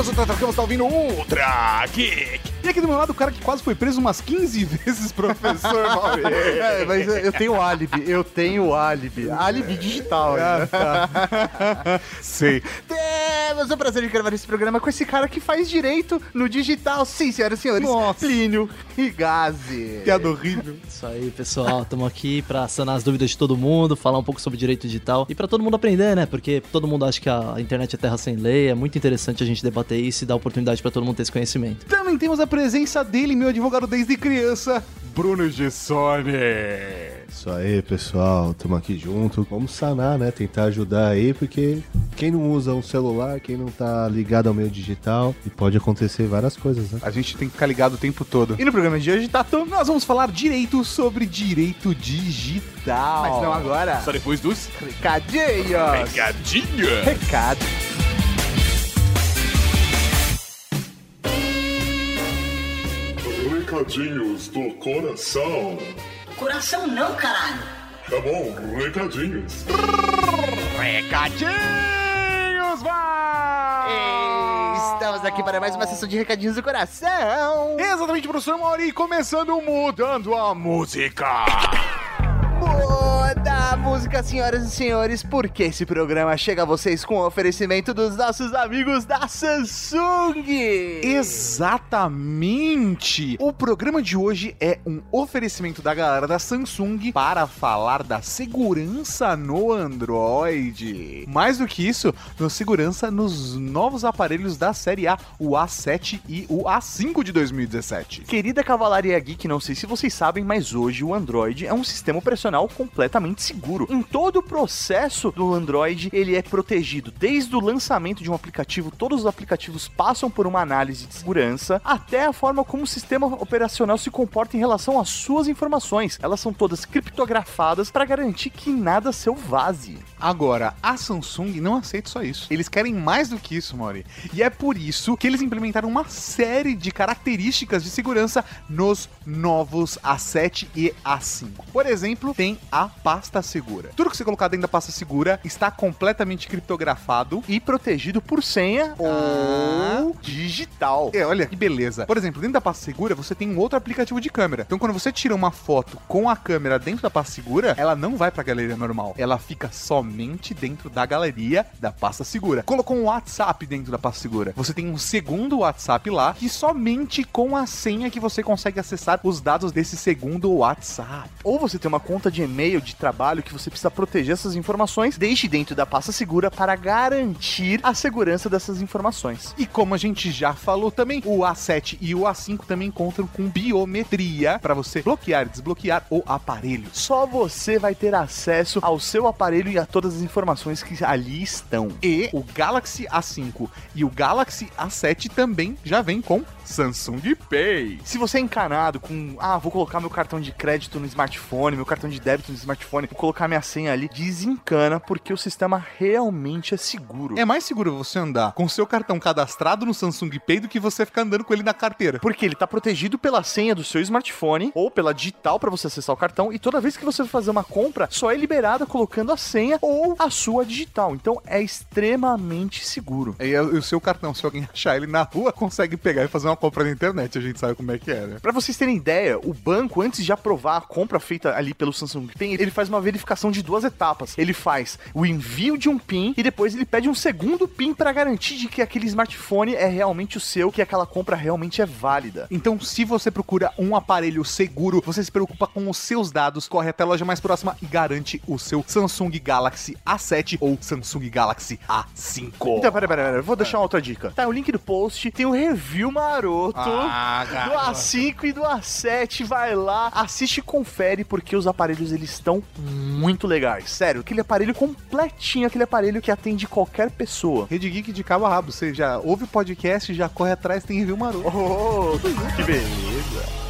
O Tata Campos, tá ouvindo Ultra Geek. E aqui do meu lado, o cara que quase foi preso umas 15 vezes, professor Mauri. É, mas eu, tenho álibi, eu tenho álibi. Álibi digital. Ah, né? tá. Sei. Temos o prazer de gravar esse programa com esse cara que faz direito no digital. Sim, senhoras e senhores. Nossa. Plínio Rigazi. Piada horrível. Isso aí, pessoal. Estamos aqui para sanar as dúvidas de todo mundo, falar um pouco sobre direito digital e para todo mundo aprender, né? Porque todo mundo acha que a internet é terra sem lei. É muito interessante a gente debater isso e dar oportunidade para todo mundo ter esse conhecimento. Também temos a presença dele, meu advogado desde criança, Bruno Gessoni. Isso aí, pessoal, estamos aqui junto. Vamos sanar, né? Tentar ajudar aí, porque quem não usa um celular, quem não tá ligado ao meio digital, e pode acontecer várias coisas, né? A gente tem que ficar ligado o tempo todo. E no programa de hoje, Tato, nós vamos falar direito sobre direito digital. Mas não agora. Só depois dos Recadinhos. recadinhos. Recado. Recadinhos do coração. Coração não, caralho. Tá bom, recadinhos. Recadinhos, vai! Estamos aqui para mais uma sessão de recadinhos do coração. Exatamente, professor Mauri, começando mudando a música. Muda música, senhoras e senhores, porque esse programa chega a vocês com o oferecimento dos nossos amigos da Samsung. Exatamente! O programa de hoje é um oferecimento da galera da Samsung para falar da segurança no Android. Mais do que isso, no segurança nos novos aparelhos da série A, o A7 e o A5 de 2017. Querida Cavalaria Geek, não sei se vocês sabem, mas hoje o Android é um sistema operacional completamente seguro. Em todo o processo do Android, ele é protegido. Desde o lançamento de um aplicativo, todos os aplicativos passam por uma análise de segurança, até a forma como o sistema operacional se comporta em relação às suas informações. Elas são todas criptografadas para garantir que nada seu vaze. Agora, a Samsung não aceita só isso. Eles querem mais do que isso, Mori. E é por isso que eles implementaram uma série de características de segurança nos novos A7 e A5. Por exemplo, tem a pasta segura. Tudo que você colocar dentro da pasta segura está completamente criptografado E protegido por senha Ah. ou digital. É, olha que beleza. Por exemplo, dentro da pasta segura você tem um outro aplicativo de câmera. Então, quando você tira uma foto com a câmera dentro da pasta segura, ela não vai pra galeria normal. Ela fica somente dentro da galeria da pasta segura. Colocou um WhatsApp dentro da pasta segura. Você tem um segundo WhatsApp lá que somente com a senha que você consegue acessar os dados desse segundo WhatsApp. Ou você tem uma conta de e-mail de trabalho que você precisa proteger essas informações, deixe dentro da pasta segura para garantir a segurança dessas informações. E como a gente já falou também, o A7 e o A5 também contam com biometria para você bloquear e desbloquear o aparelho. Só você vai ter acesso ao seu aparelho e a todas as informações que ali estão. E o Galaxy A5 e o Galaxy A7 também já vem com Samsung Pay. Se você é encanado com, ah, vou colocar meu cartão de crédito no smartphone, meu cartão de débito no smartphone, vou colocar minha senha ali, desencana porque o sistema realmente é seguro. É mais seguro você andar com seu cartão cadastrado no Samsung Pay do que você ficar andando com ele na carteira. Porque ele tá protegido pela senha do seu smartphone ou pela digital para você acessar o cartão e toda vez que você for fazer uma compra, só é liberada colocando a senha ou a sua digital. Então é extremamente seguro. E o seu cartão, se alguém achar ele na rua, consegue pegar e fazer uma compra na internet. A gente sabe como é que é, né? Pra vocês terem ideia, o banco, antes de aprovar a compra feita ali pelo Samsung Pay, ele faz uma verificação de duas etapas. Ele faz o envio de um PIN e depois ele pede um segundo PIN para garantir de que aquele smartphone é realmente o seu, que aquela compra realmente é válida. Então, se você procura um aparelho seguro, você se preocupa com os seus dados, corre até a loja mais próxima e garante o seu Samsung Galaxy A7 ou Samsung Galaxy A5. Então, peraí, peraí, eu vou deixar uma outra dica. Tá, o link do post tem um review maroto Ah, do garoto. A5 e do A7. Vai lá, assiste e confere, porque os aparelhos eles estão muito legais. Sério, aquele aparelho completinho, aquele aparelho que atende qualquer pessoa. Rede Geek de cabo a rabo. Você já ouve o podcast, já corre atrás, tem review maroto. Oh, que beleza.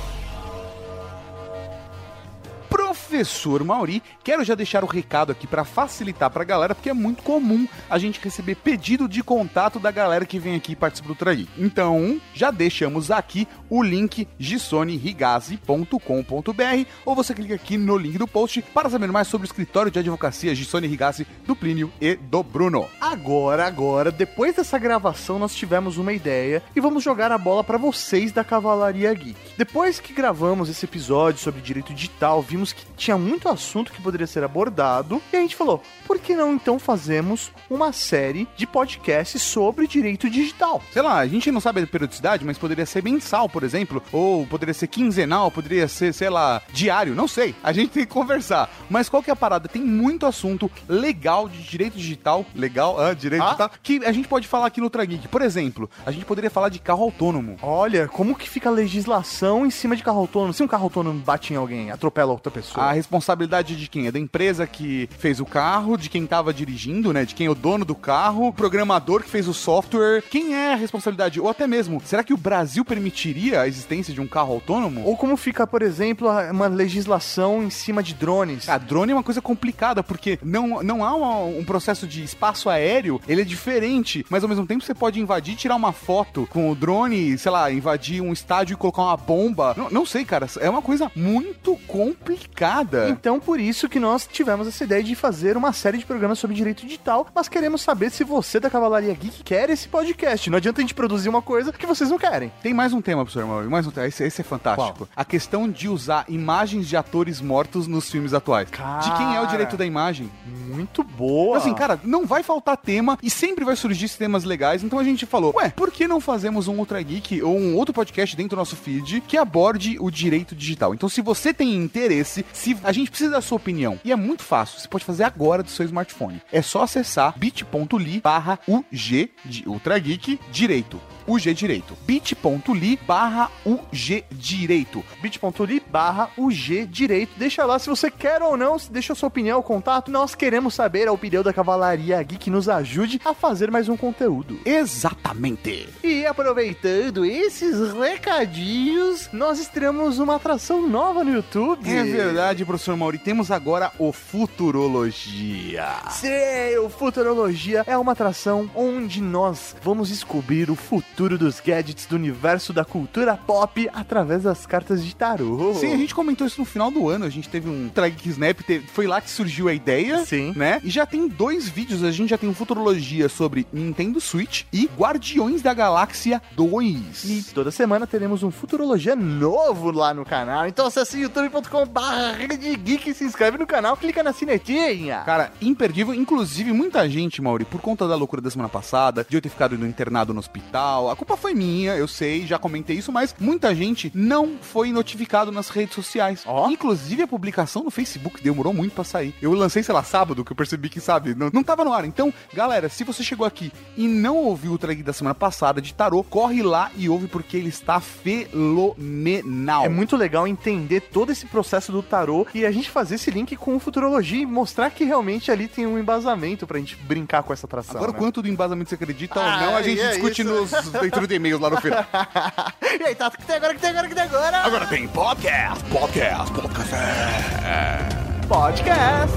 Professor Mauri, quero já deixar o recado aqui para facilitar pra galera, porque é muito comum a gente receber pedido de contato da galera que vem aqui e participa do Tragui. Então, já deixamos aqui o link gisonerigazi.com.br ou você clica aqui no link do post para saber mais sobre o escritório de advocacia Gissone Rigazzi do Plínio e do Bruno. Agora, agora, depois dessa gravação, nós tivemos uma ideia e vamos jogar a bola pra vocês da Cavalaria Geek. Depois que gravamos esse episódio sobre direito digital, vimos que tinha muito assunto que poderia ser abordado e a gente falou: por que não então fazemos uma série de podcasts sobre direito digital? Sei lá, a gente não sabe a periodicidade, mas poderia ser mensal, por exemplo, ou poderia ser quinzenal, poderia ser, sei lá, diário, não sei. A gente tem que conversar. Mas qual que é a parada? Tem muito assunto legal de direito digital, legal, ah, direito Ah. digital, que a gente pode falar aqui no Trageek. Por exemplo, a gente poderia falar de carro autônomo. Olha, como que fica a legislação em cima de carro autônomo? Se um carro autônomo bate em alguém, atropela outra pessoa. A responsabilidade de quem? É da empresa que fez o carro, de quem tava dirigindo, né? De quem é o dono do carro, o programador que fez o software. Quem é a responsabilidade? Ou até mesmo, será que o Brasil permitiria a existência de um carro autônomo? Ou como fica, por exemplo, uma legislação em cima de drones? A drone é uma coisa complicada, porque não, não há uma- um processo de espaço aéreo, ele é diferente, mas ao mesmo tempo você pode invadir, tirar uma foto com o drone, sei lá, invadir um estádio e colocar uma bomba. Não, não sei, cara, é uma coisa muito complicada. Então, por isso que nós tivemos essa ideia de fazer uma série de programas sobre direito digital, mas queremos saber se você da Cavalaria Geek quer esse podcast. Não adianta a gente produzir uma coisa que vocês não querem. Tem mais um tema, professor Mauro, mais um tema, esse, esse é fantástico. A questão de usar imagens de atores mortos nos filmes atuais. De quem é o direito da imagem? Muito boa. Assim, cara, não vai faltar tema e sempre vai surgir temas legais. Então a gente falou, ué, por que não fazemos um Ultra Geek ou um outro podcast dentro do nosso feed que aborde o direito digital? Então, se você tem interesse, se a gente precisa da sua opinião, e é muito fácil, você pode fazer agora do seu smartphone. É só acessar bit.ly barra UG de Ultra Geek Direito. UG Direito. bit.ly barra UG Direito. bit.ly barra UG Direito. Deixa lá se você quer ou não, deixa a sua opinião, contato. Nós queremos saber a opinião da Cavalaria Geek que nos ajude a fazer mais um conteúdo. Exatamente. E aproveitando esses recadinhos, nós estreamos uma atração nova no YouTube. É verdade, professor Mauri. Temos agora o Futurologia. Sim, o Futurologia é uma atração onde nós vamos descobrir o futuro dos gadgets do universo da cultura pop através das cartas de tarô. Sim, a gente comentou isso no final do ano. A gente teve um Tragic Snap, teve- foi lá que surgiu a ideia. Sim. Né? E já tem dois vídeos. A gente já tem um Futurologia sobre Nintendo Switch e Guardiões da Galáxia 2. E toda semana teremos um Futurologia novo lá no canal. Então acesse youtube.com.br geek, se inscreve no canal, clica na sinetinha. Cara, imperdível. Inclusive, muita gente, Mauri, por conta da loucura da semana passada, de eu ter ficado internado no hospital, a culpa foi minha, eu sei, já comentei isso, mas muita gente não foi notificado nas redes sociais. Ó. Inclusive, a publicação no Facebook demorou muito pra sair. Eu lancei, sei lá, sábado, que eu percebi que, sabe, não, não tava no ar. Então, galera, se você chegou aqui e não ouviu o trag da semana passada de tarô, corre lá e ouve porque ele está fenomenal. É muito legal entender todo esse processo do tarô e a gente fazer esse link com o Futurologia e mostrar que realmente ali tem um embasamento pra gente brincar com essa atração. Agora, o né? quanto do embasamento você acredita Ah, ou não, a gente é discute isso. nos leitura de e-mails lá no final. e aí, Tato, o que tem agora, o que tem agora, o que tem agora? Agora tem podcast, podcast, podcast. Podcast.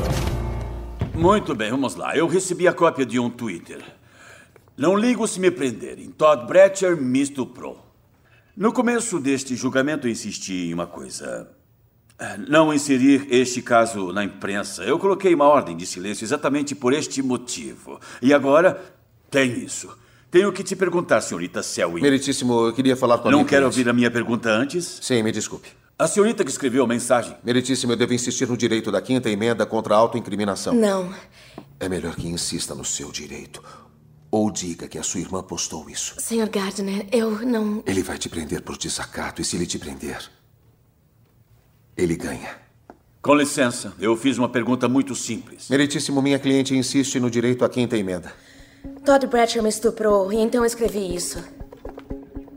Muito bem, vamos lá. Eu recebi a cópia de um Twitter. Não ligo se me prenderem. Todd Bretcher me estuprou. No começo deste julgamento, eu insisti em uma coisa. Ah, Não inserir este caso na imprensa. Eu coloquei uma ordem de silêncio exatamente por este motivo. E agora, tem isso. Tenho que te perguntar, senhorita Selwyn. Meritíssimo, eu queria falar com a Não minha quer cliente. ouvir a minha pergunta antes? Sim, me desculpe. A senhorita que escreveu a mensagem. Meritíssimo, eu devo insistir no direito da quinta emenda contra a autoincriminação. Não. É melhor que insista no seu direito. Ou diga que a sua irmã postou isso. Senhor Gardner, eu não. Ele vai te prender por desacato e se ele te prender, ele ganha. Com licença, eu fiz uma pergunta muito simples. Meritíssimo, minha cliente insiste no direito à quinta emenda. Todd Bratcher me estuprou e então escrevi isso.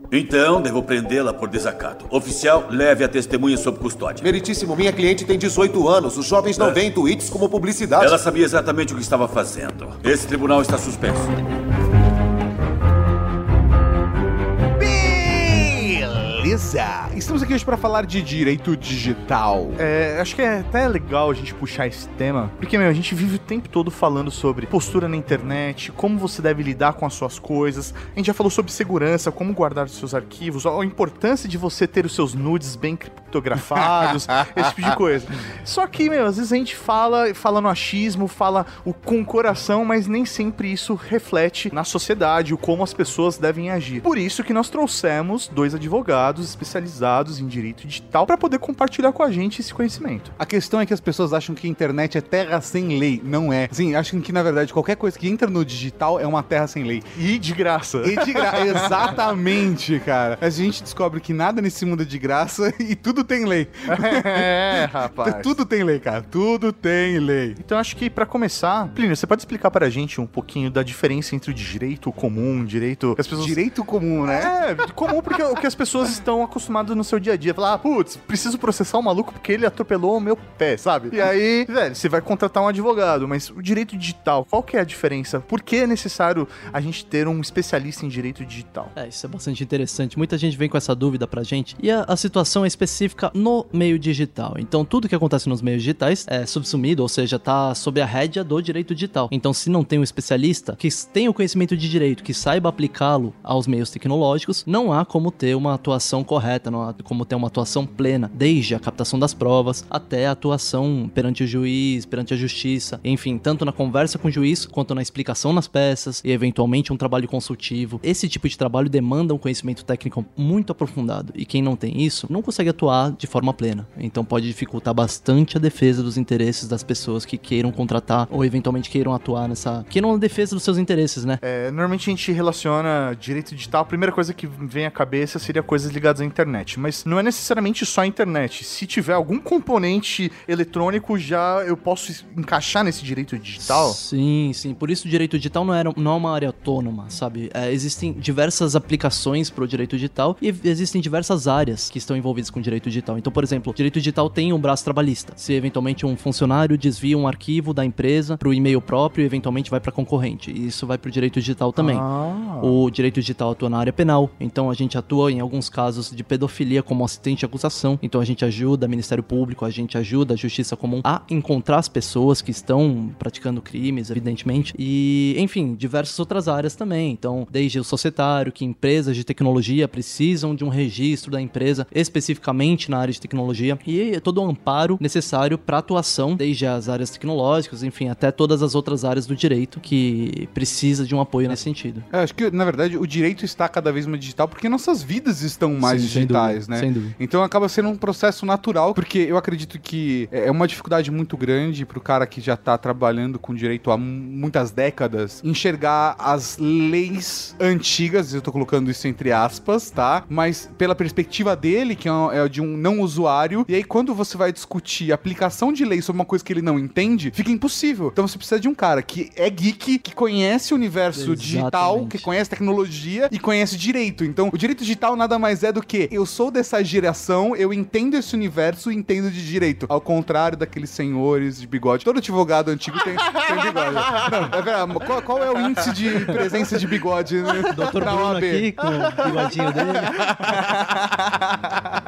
Então, devo prendê-la por desacato. Oficial, leve a testemunha sob custódia. Meritíssimo, minha cliente tem 18 anos. Os jovens não É. veem tweets como publicidade. Ela sabia exatamente o que estava fazendo. Esse tribunal está suspenso. Beleza! Estamos aqui hoje para falar de direito digital. É, acho que é até legal a gente puxar esse tema, porque, meu, a gente vive o tempo todo falando sobre postura na internet, como você deve lidar com as suas coisas. A gente já falou sobre segurança, como guardar os seus arquivos, a importância de você ter os seus nudes bem criptografados, esse tipo de coisa. Só que, meu, às vezes a gente fala, fala no achismo, fala o, com o coração, mas nem sempre isso reflete na sociedade, o como as pessoas devem agir. Por isso que nós trouxemos dois advogados especializados em direito digital para poder compartilhar com a gente esse conhecimento. A questão é que as pessoas acham que a internet é terra sem lei. Não é. Sim, acham que, na verdade, qualquer coisa que entra no digital é uma terra sem lei. E de graça. E de graça. Exatamente, cara. A gente descobre que nada nesse mundo é de graça e tudo tem lei. É, rapaz. Tudo tem lei, cara. Tudo tem lei. Então acho que para começar, Plínio, você pode explicar para a gente um pouquinho da diferença entre o direito comum, direito. As pessoas... Direito comum, né? É, comum porque o que as pessoas estão acostumadas no seu dia a dia. Falar, ah, putz, preciso processar o um maluco porque ele atropelou o meu pé, sabe? E aí, velho, você vai contratar um advogado, mas o direito digital, qual que é a diferença? Por que é necessário a gente ter um especialista em direito digital? É, isso é bastante interessante. Muita gente vem com essa dúvida pra gente. E a, a situação é específica no meio digital. Então, tudo que acontece nos meios digitais é subsumido, ou seja, tá sob a rédea do direito digital. Então, se não tem um especialista que tenha o conhecimento de direito, que saiba aplicá-lo aos meios tecnológicos, não há como ter uma atuação correta, como ter uma atuação plena, desde a captação das provas até a atuação perante o juiz, perante a justiça, enfim, tanto na conversa com o juiz quanto na explicação nas peças e eventualmente um trabalho consultivo. Esse tipo de trabalho demanda um conhecimento técnico muito aprofundado e quem não tem isso não consegue atuar de forma plena. Então pode dificultar bastante a defesa dos interesses das pessoas que queiram contratar ou eventualmente queiram atuar nessa, queiram a defesa dos seus interesses, né? É, normalmente a gente relaciona direito digital, a primeira coisa que vem à cabeça seria coisas ligadas à internet, mas não é necessariamente só a internet. Se tiver algum componente eletrônico, já eu posso encaixar nesse direito digital? Sim, sim. Por isso o direito digital não, era, não é uma área autônoma, sabe? É, existem diversas aplicações para o direito digital e existem diversas áreas que estão envolvidas com o direito digital. Então, por exemplo, o direito digital tem um braço trabalhista. Se eventualmente um funcionário desvia um arquivo da empresa para o e-mail próprio e eventualmente vai para concorrente, isso vai para o direito digital também. Ah. O direito digital atua na área penal, então a gente atua em alguns casos de pedofilia como assistente de acusação. Então a gente ajuda Ministério Público, a gente ajuda a Justiça Comum a encontrar as pessoas que estão praticando crimes, evidentemente. E, enfim, diversas outras áreas também. Então, desde o societário, que empresas de tecnologia precisam de um registro da empresa especificamente na área de tecnologia e todo o amparo necessário para atuação, desde as áreas tecnológicas, enfim, até todas as outras áreas do direito que precisa de um apoio nesse sentido. Eu acho que, na verdade, o direito está cada vez mais digital porque nossas vidas estão mais Sim, sem digitais, dúvida, né? sem dúvida. Então acaba sendo um processo natural, porque eu acredito que é uma dificuldade muito grande pro cara que já tá trabalhando com direito há muitas décadas enxergar as leis antigas, eu tô colocando isso entre aspas, tá? Mas pela perspectiva dele, que é é de um não usuário, e aí quando você vai discutir aplicação de lei sobre uma coisa que ele não entende, fica impossível. Então você precisa de um cara que é geek, que conhece o universo digital, Exatamente. que conhece tecnologia e conhece direito. Então, o direito digital nada mais é do que eu sou dessa geração, eu entendo esse universo e entendo de direito. Ao contrário daqueles senhores de bigode. Todo advogado antigo tem, tem bigode. Não, é verdade. Qual, qual é o índice de presença de bigode né, Dr. na Bruno OAB? aqui com o bigodinho dele.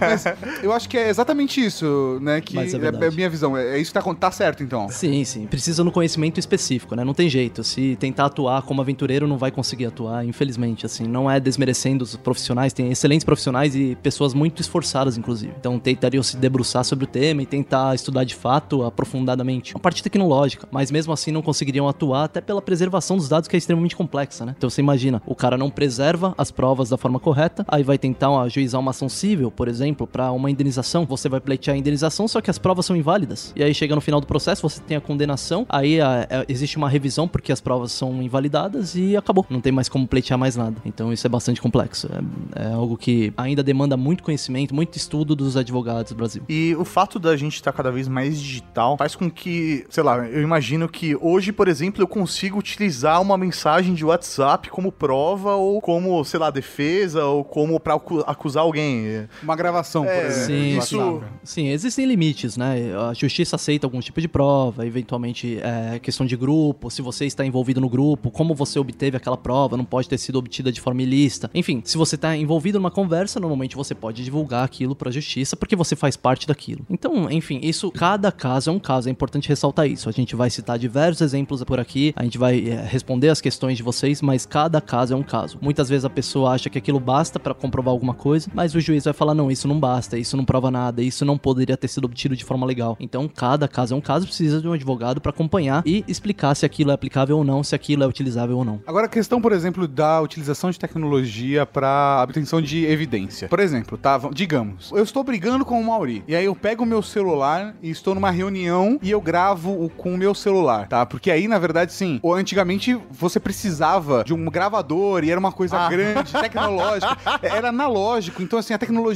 Mas eu acho que é exatamente isso, né? Que Mas é é, verdade. a minha visão. É, é isso que tá, tá certo, então. Sim, sim. Precisa no conhecimento específico, né? Não tem jeito. Se tentar atuar como aventureiro, não vai conseguir atuar, infelizmente, assim. Não é desmerecendo os profissionais, tem excelentes profissionais e pessoas muito esforçadas, inclusive. Então tentariam se debruçar sobre o tema e tentar estudar de fato, aprofundadamente. Uma parte tecnológica, mas mesmo assim não conseguiriam atuar até pela preservação dos dados, que é extremamente complexa, né? Então você imagina, o cara não preserva as provas da forma correta, aí vai tentar ajuizar uma ação civil, por exemplo, para uma indenização. Você vai pleitear a indenização, só que as provas são inválidas. E aí chega no final do processo, você tem a condenação, aí a- é- existe uma revisão porque as provas são invalidadas e acabou. Não tem mais como pleitear mais nada. Então isso é bastante complexo. É, é algo que ainda demanda muito conhecimento, muito estudo dos advogados do Brasil. E o fato da gente estar cada vez mais digital faz com que, sei lá, eu imagino que hoje, por exemplo, eu consigo utilizar uma mensagem de WhatsApp como prova ou como, sei lá, defesa ou como acu- acusar alguém. Uma gravação, por exemplo. Sim. WhatsApp. Sim, existem limites, né? A justiça aceita algum tipo de prova, eventualmente é questão de grupo, se você está envolvido no grupo, como você obteve aquela prova, não pode ter sido obtida de forma ilícita. Enfim, se você está envolvido numa conversa, normalmente você pode divulgar aquilo para a justiça porque você faz parte daquilo. Então, enfim, isso, cada caso é um caso, é importante ressaltar isso. A gente vai citar diversos exemplos por aqui, a gente vai é, responder as questões de vocês, mas cada caso é um caso. Muitas vezes a pessoa acha que aquilo basta para comprovar alguma coisa, mas o juiz vai falar: não, isso não basta, isso não prova nada, isso não poderia ter sido obtido de forma legal. Então, cada caso é um caso, precisa de um advogado para acompanhar e explicar se aquilo é aplicável ou não, se aquilo é utilizável ou não. Agora, a questão, por exemplo, da utilização de tecnologia para obtenção de evidência. Por exemplo, tá? Digamos, eu estou brigando com o Mauri, e aí eu pego o meu celular e estou numa reunião e eu gravo o- com o meu celular, tá? Porque aí, na verdade, sim, ou antigamente você precisava de um gravador e era uma coisa grande, tecnológica, era analógico, então assim, a tecnologia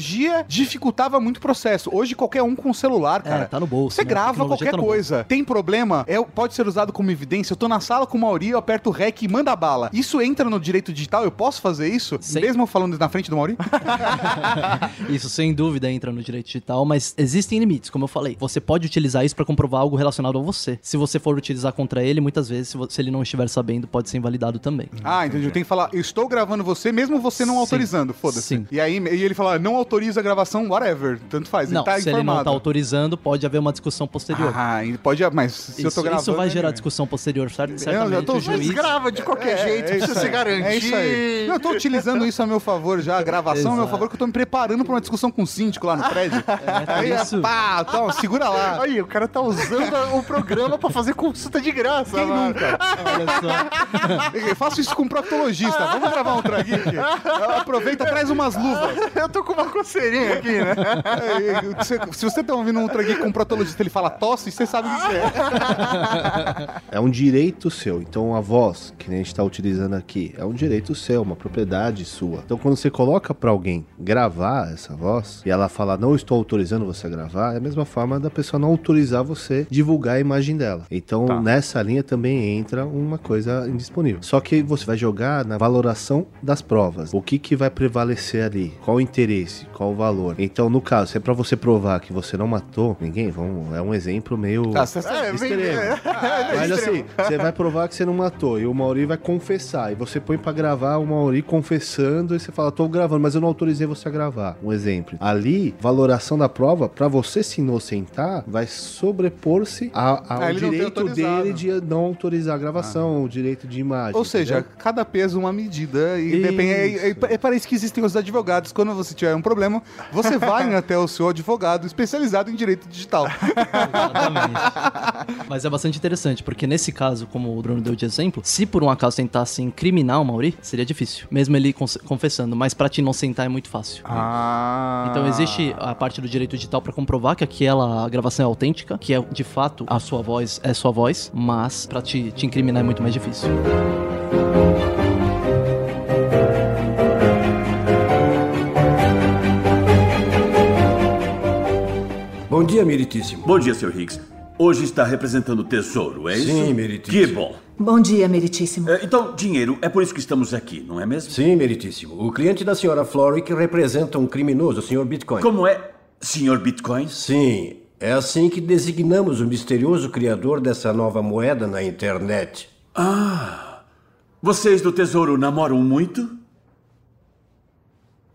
dificultava muito o processo. Hoje, qualquer um com o celular, cara. é, tá no bolso. Você né? Grava tecnologia qualquer tá no bolso. coisa. Tem problema, é, pode ser usado como evidência. Eu tô na sala com o Mauri, eu aperto o REC e manda bala. Isso entra no direito digital? Eu posso fazer isso? Mesmo falando na frente do Mauri? Isso sem dúvida entra no direito digital, mas existem limites, como eu falei. Você pode utilizar isso para comprovar algo relacionado a você. Se você for utilizar contra ele, muitas vezes, se, se ele não estiver sabendo, pode ser invalidado também. ah, entendi. Eu tenho que falar, eu estou gravando você, mesmo você não Sim. autorizando. Foda-se. E aí e ele fala, não autoriza a gravação, whatever. Tanto faz. não, ele tá se informado. ele não tá autorizando, pode haver uma discussão posterior. Ah, pode. Mas se eu isso, tô gravando. isso vai gerar é- discussão posterior, certo? Eu já tô o juiz... grava de qualquer jeito, é precisa isso se garantir. É isso aí. Não, eu tô utilizando isso a meu favor já, a gravação a meu favor, que eu tô me preparando pra uma discussão com o síndico lá no prédio. aí, isso. pá, toma, segura lá. Aí, o cara tá usando o programa pra fazer consulta de graça, Quem mano. nunca? Olha só. Eu faço isso com um proctologista. Vamos gravar um traguinho aqui? Aproveita, traz umas luvas. Eu tô com uma coceirinha aqui, né? É, Se, se você tá ouvindo um traguinho com um proctologista ele fala tosse, você sabe o que é. É um direito seu. Então a voz que a gente tá utilizando aqui é um direito seu, uma propriedade sua. Então quando você coloca pra alguém gravar essa voz e ela fala não estou autorizando você a gravar, é a mesma forma da pessoa não autorizar você divulgar a imagem dela. Então nessa linha também entra uma coisa indisponível. Só que você vai jogar na valoração das provas. O que que vai prevalecer ali? Qual o interesse? Qual o valor? Então no caso, se é pra você provar que você não matou ninguém, vamos, é um exemplo meio Tá, você- É, extremo. Mas assim, você vai provar que você não matou e o Mauri vai confessar. E você põe pra gravar o Mauri confessando e você fala, tô gravando, mas eu não autorizei você a gravar. Um exemplo. Ali, valoração da prova, pra você se inocentar, vai sobrepor-se ao Ah, direito dele de não autorizar a gravação, o direito de imagem. Ou seja, entendeu? cada peso uma medida e depende. É, é, é para isso que existem os advogados. Quando você tiver um problema, você vai até o seu advogado especializado em direito digital. Exatamente. Mas é bastante interessante, porque nesse caso, como o Bruno deu de exemplo, se por um acaso tentasse incriminar o Mauri, seria difícil. Mesmo ele confessando, mas pra te inocentar é muito fácil. Ah. Então existe a parte do direito digital pra comprovar que aquela gravação é autêntica, que é de fato a sua voz é sua voz, mas pra te, te incriminar é muito mais difícil. Bom dia, meritíssimo. Bom dia, Sr. Higgs. Hoje está representando o tesouro, é isso? Sim, meritíssimo. Que bom. Bom dia, meritíssimo. É, Então, dinheiro, é por isso que estamos aqui, não é mesmo? Sim, meritíssimo. O cliente da senhora Florick representa um criminoso, o senhor Bitcoin. Como é, Sr. Bitcoin? Sim, é assim que designamos o misterioso criador dessa nova moeda na internet. Ah, vocês do tesouro namoram muito?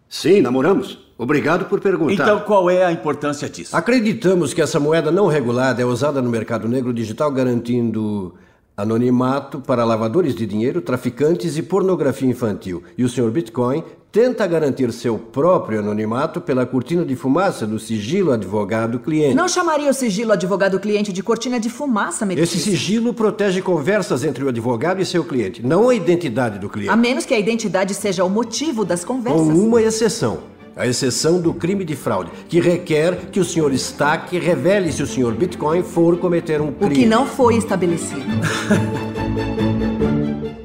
Sim, namoramos. Obrigado por perguntar. Então, qual é a importância disso? Acreditamos que essa moeda não regulada é usada no mercado negro digital, garantindo anonimato para lavadores de dinheiro, traficantes e pornografia infantil. E o senhor Bitcoin tenta garantir seu próprio anonimato pela cortina de fumaça do sigilo advogado-cliente. Não chamaria o sigilo advogado-cliente de cortina de fumaça, Esse meritíssimo? sigilo protege conversas entre o advogado e seu cliente, não a identidade do cliente. A menos que a identidade seja o motivo das Com conversas. uma exceção. A exceção do crime de fraude, que requer que o senhor Stack revele se o senhor Bitcoin for cometer um O crime. que não foi estabelecido.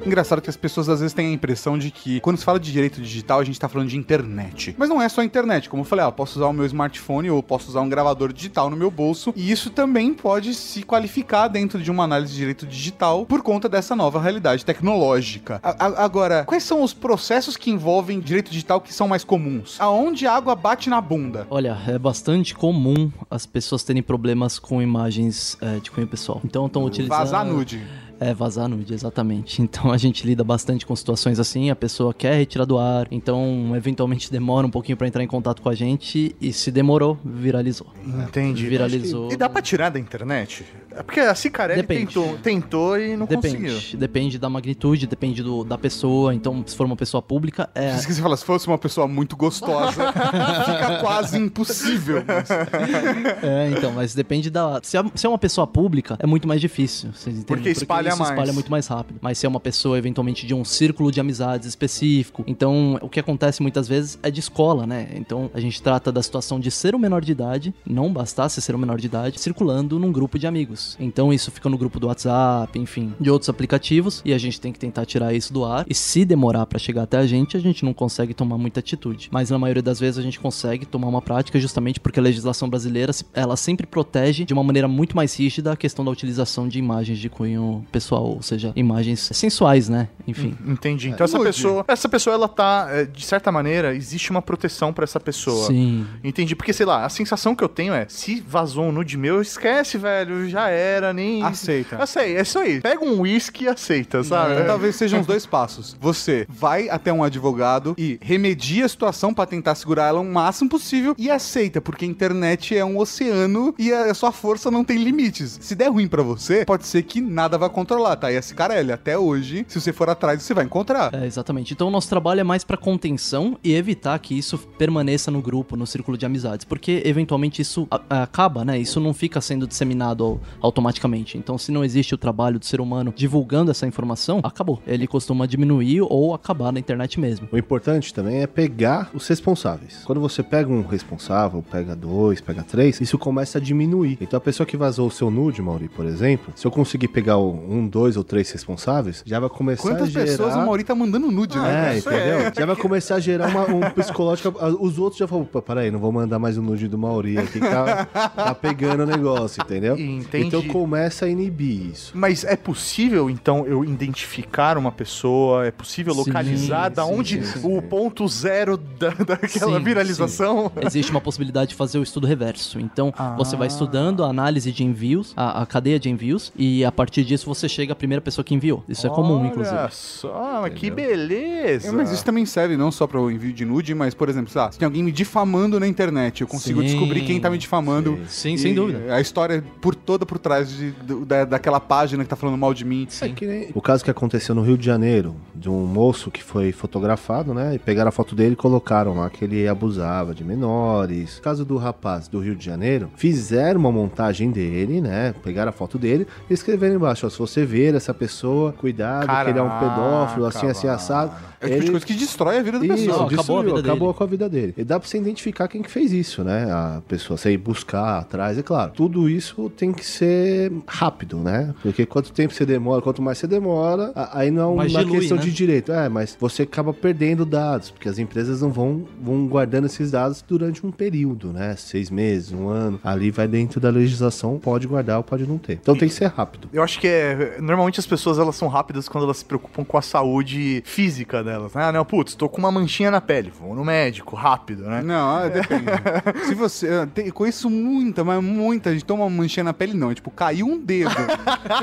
Engraçado que as pessoas às vezes têm a impressão de que quando se fala de direito digital, a gente tá falando de internet. Mas não é só internet. Como eu falei, ah, eu posso usar o meu smartphone ou posso usar um gravador digital no meu bolso. E isso também pode se qualificar dentro de uma análise de direito digital por conta dessa nova realidade tecnológica. A- a- agora, quais são os processos que envolvem direito digital que são mais comuns? Aonde a água bate na bunda? Olha, é bastante comum as pessoas terem problemas com imagens é, de cunho pessoal. Então estão utilizando. Vazar nude. É, vazar nude, exatamente. Então a gente lida bastante com situações assim, a pessoa quer retirar do ar, então eventualmente demora um pouquinho pra entrar em contato com a gente e se demorou, viralizou. Entendi. Viralizou. E dá pra tirar da internet? É porque a Cicarelli Depende. tentou, tentou e não conseguiu. Depende, depende da magnitude, depende do, da pessoa. Então, se for uma pessoa pública, é. Que você fala, se fosse uma pessoa muito gostosa, fica quase impossível. mas- É, então, mas depende da. Se é, se é uma pessoa pública, é muito mais difícil. Vocês entendem? Porque espalha isso mais. espalha muito mais rápido. Mas se é uma pessoa, eventualmente, de um círculo de amizades específico. Então, o que acontece muitas vezes é de escola, né? Então, a gente trata da situação de ser um menor de idade, não bastasse ser um menor de idade, circulando num grupo de amigos. Então, isso fica no grupo do WhatsApp, enfim, de outros aplicativos. E a gente tem que tentar tirar isso do ar. E se demorar pra chegar até a gente, a gente não consegue tomar muita atitude. Mas na maioria das vezes a gente consegue tomar uma prática justamente porque a legislação brasileira, ela sempre protege de uma maneira muito mais rígida a questão da utilização de imagens de cunho pessoal, ou seja, imagens sensuais, né? Enfim. Entendi. Então essa Nude. pessoa, essa pessoa ela tá, é, de certa maneira, existe uma proteção pra essa pessoa. Sim. Entendi, porque sei lá, a sensação que eu tenho é, se vazou um nude meu, esquece, velho, já era, nem Aceita. Aceita, é isso aí. Pega um uísque e aceita, sabe? É, Talvez sejam os dois passos. Você vai até um advogado e remedia a situação pra tentar segurar ela o máximo possível e aceita, porque a internet é um oceano e a sua força não tem limites. Se der ruim pra você, pode ser que nada vai controlar, tá? E esse cara, ele até hoje, se você for atrás, você vai encontrar. É, exatamente. Então o nosso trabalho é mais pra contenção e evitar que isso permaneça no grupo, no círculo de amizades, porque eventualmente isso acaba, né? Isso não fica sendo disseminado au- automaticamente. Então se não existe o trabalho do ser humano divulgando essa informação, acabou. Ele costuma diminuir ou acabar na internet mesmo. O importante também é pegar os responsáveis. Quando você pega um responsável, pega dois, pega três, isso começa a diminuir. Então a pessoa que vazou o seu nude, Mauri, por exemplo, se eu conseguir pegar o- um, dois ou três responsáveis, já vai começar Quantas a gerar... pessoas o Mauri tá mandando nude, né? É, entendeu? Já vai começar a gerar uma, um psicológico. Os outros já falam, "Pô, peraí, não vou mandar mais o nude do Mauri aqui, que tá, tá pegando o negócio, entendeu? Entendi. Então começa a inibir isso. Mas é possível, então, eu identificar uma pessoa? É possível Sim, localizar da sim, onde sim, sim. o ponto zero da, daquela Sim, viralização? sim. Existe uma possibilidade de fazer o estudo reverso. Então, você vai estudando a análise de envios, a, a cadeia de envios, e a partir disso você chega à primeira pessoa que enviou. Isso é comum, inclusive. Olha só, mas que beleza. É, mas isso também serve não só para o envio de nude, mas, por exemplo, sei lá, se tem alguém me difamando na internet, eu consigo Sim, descobrir quem tá me difamando. Sim, E sem dúvida. A história por toda por trás de- da, daquela página que tá falando mal de mim. É que nem o caso que aconteceu no Rio de Janeiro, de um moço que foi fotografado, né? E pegaram a foto dele e colocaram lá que ele abusava de menores. No caso do rapaz do Rio de Janeiro, fizeram uma montagem dele, né? Pegaram a foto dele e escreveram embaixo: ó, se você ver essa pessoa, cuidado, que ele é um Caraca, pedófilo, assim, assim, assado. É o tipo de coisa que destrói a vida da Isso, pessoa. acabou a destruiu, vida acabou dele. com a vida dele. E dá pra você identificar quem que fez isso, né? A pessoa, você ir buscar atrás, é claro. Tudo isso tem que ser rápido, né? Porque quanto tempo você demora, quanto mais você demora, a- aí não é uma dilui, questão né? de direito. É, mas você acaba perdendo dados, porque as empresas não vão, vão guardando esses dados durante um período, né? Seis meses, um ano. Ali vai dentro da legislação, pode guardar ou pode não ter. Então tem que ser rápido. Eu acho que é. Normalmente as pessoas elas são rápidas quando elas se preocupam com a saúde física delas. né? Ah, não, putz, tô com uma manchinha na pele, vou no médico, rápido, né? Não, é, depende. Se você. eu te- conheço muita, mas muita gente toma uma manchinha na pele, não. É tipo, caiu um dedo.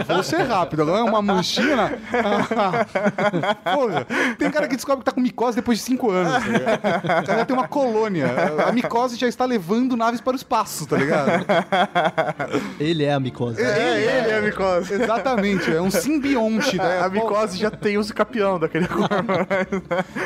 Vou ser rápido. Agora é uma manchinha na. Porra, tem cara que descobre que tá com micose depois de cinco anos. Tá o cara já tem uma colônia. A micose já está levando naves para o espaço, tá ligado? Ele é a micose. É, ele é a micose. Exatamente, é um simbionte. Né? A micose já tem os capião daquele corpo.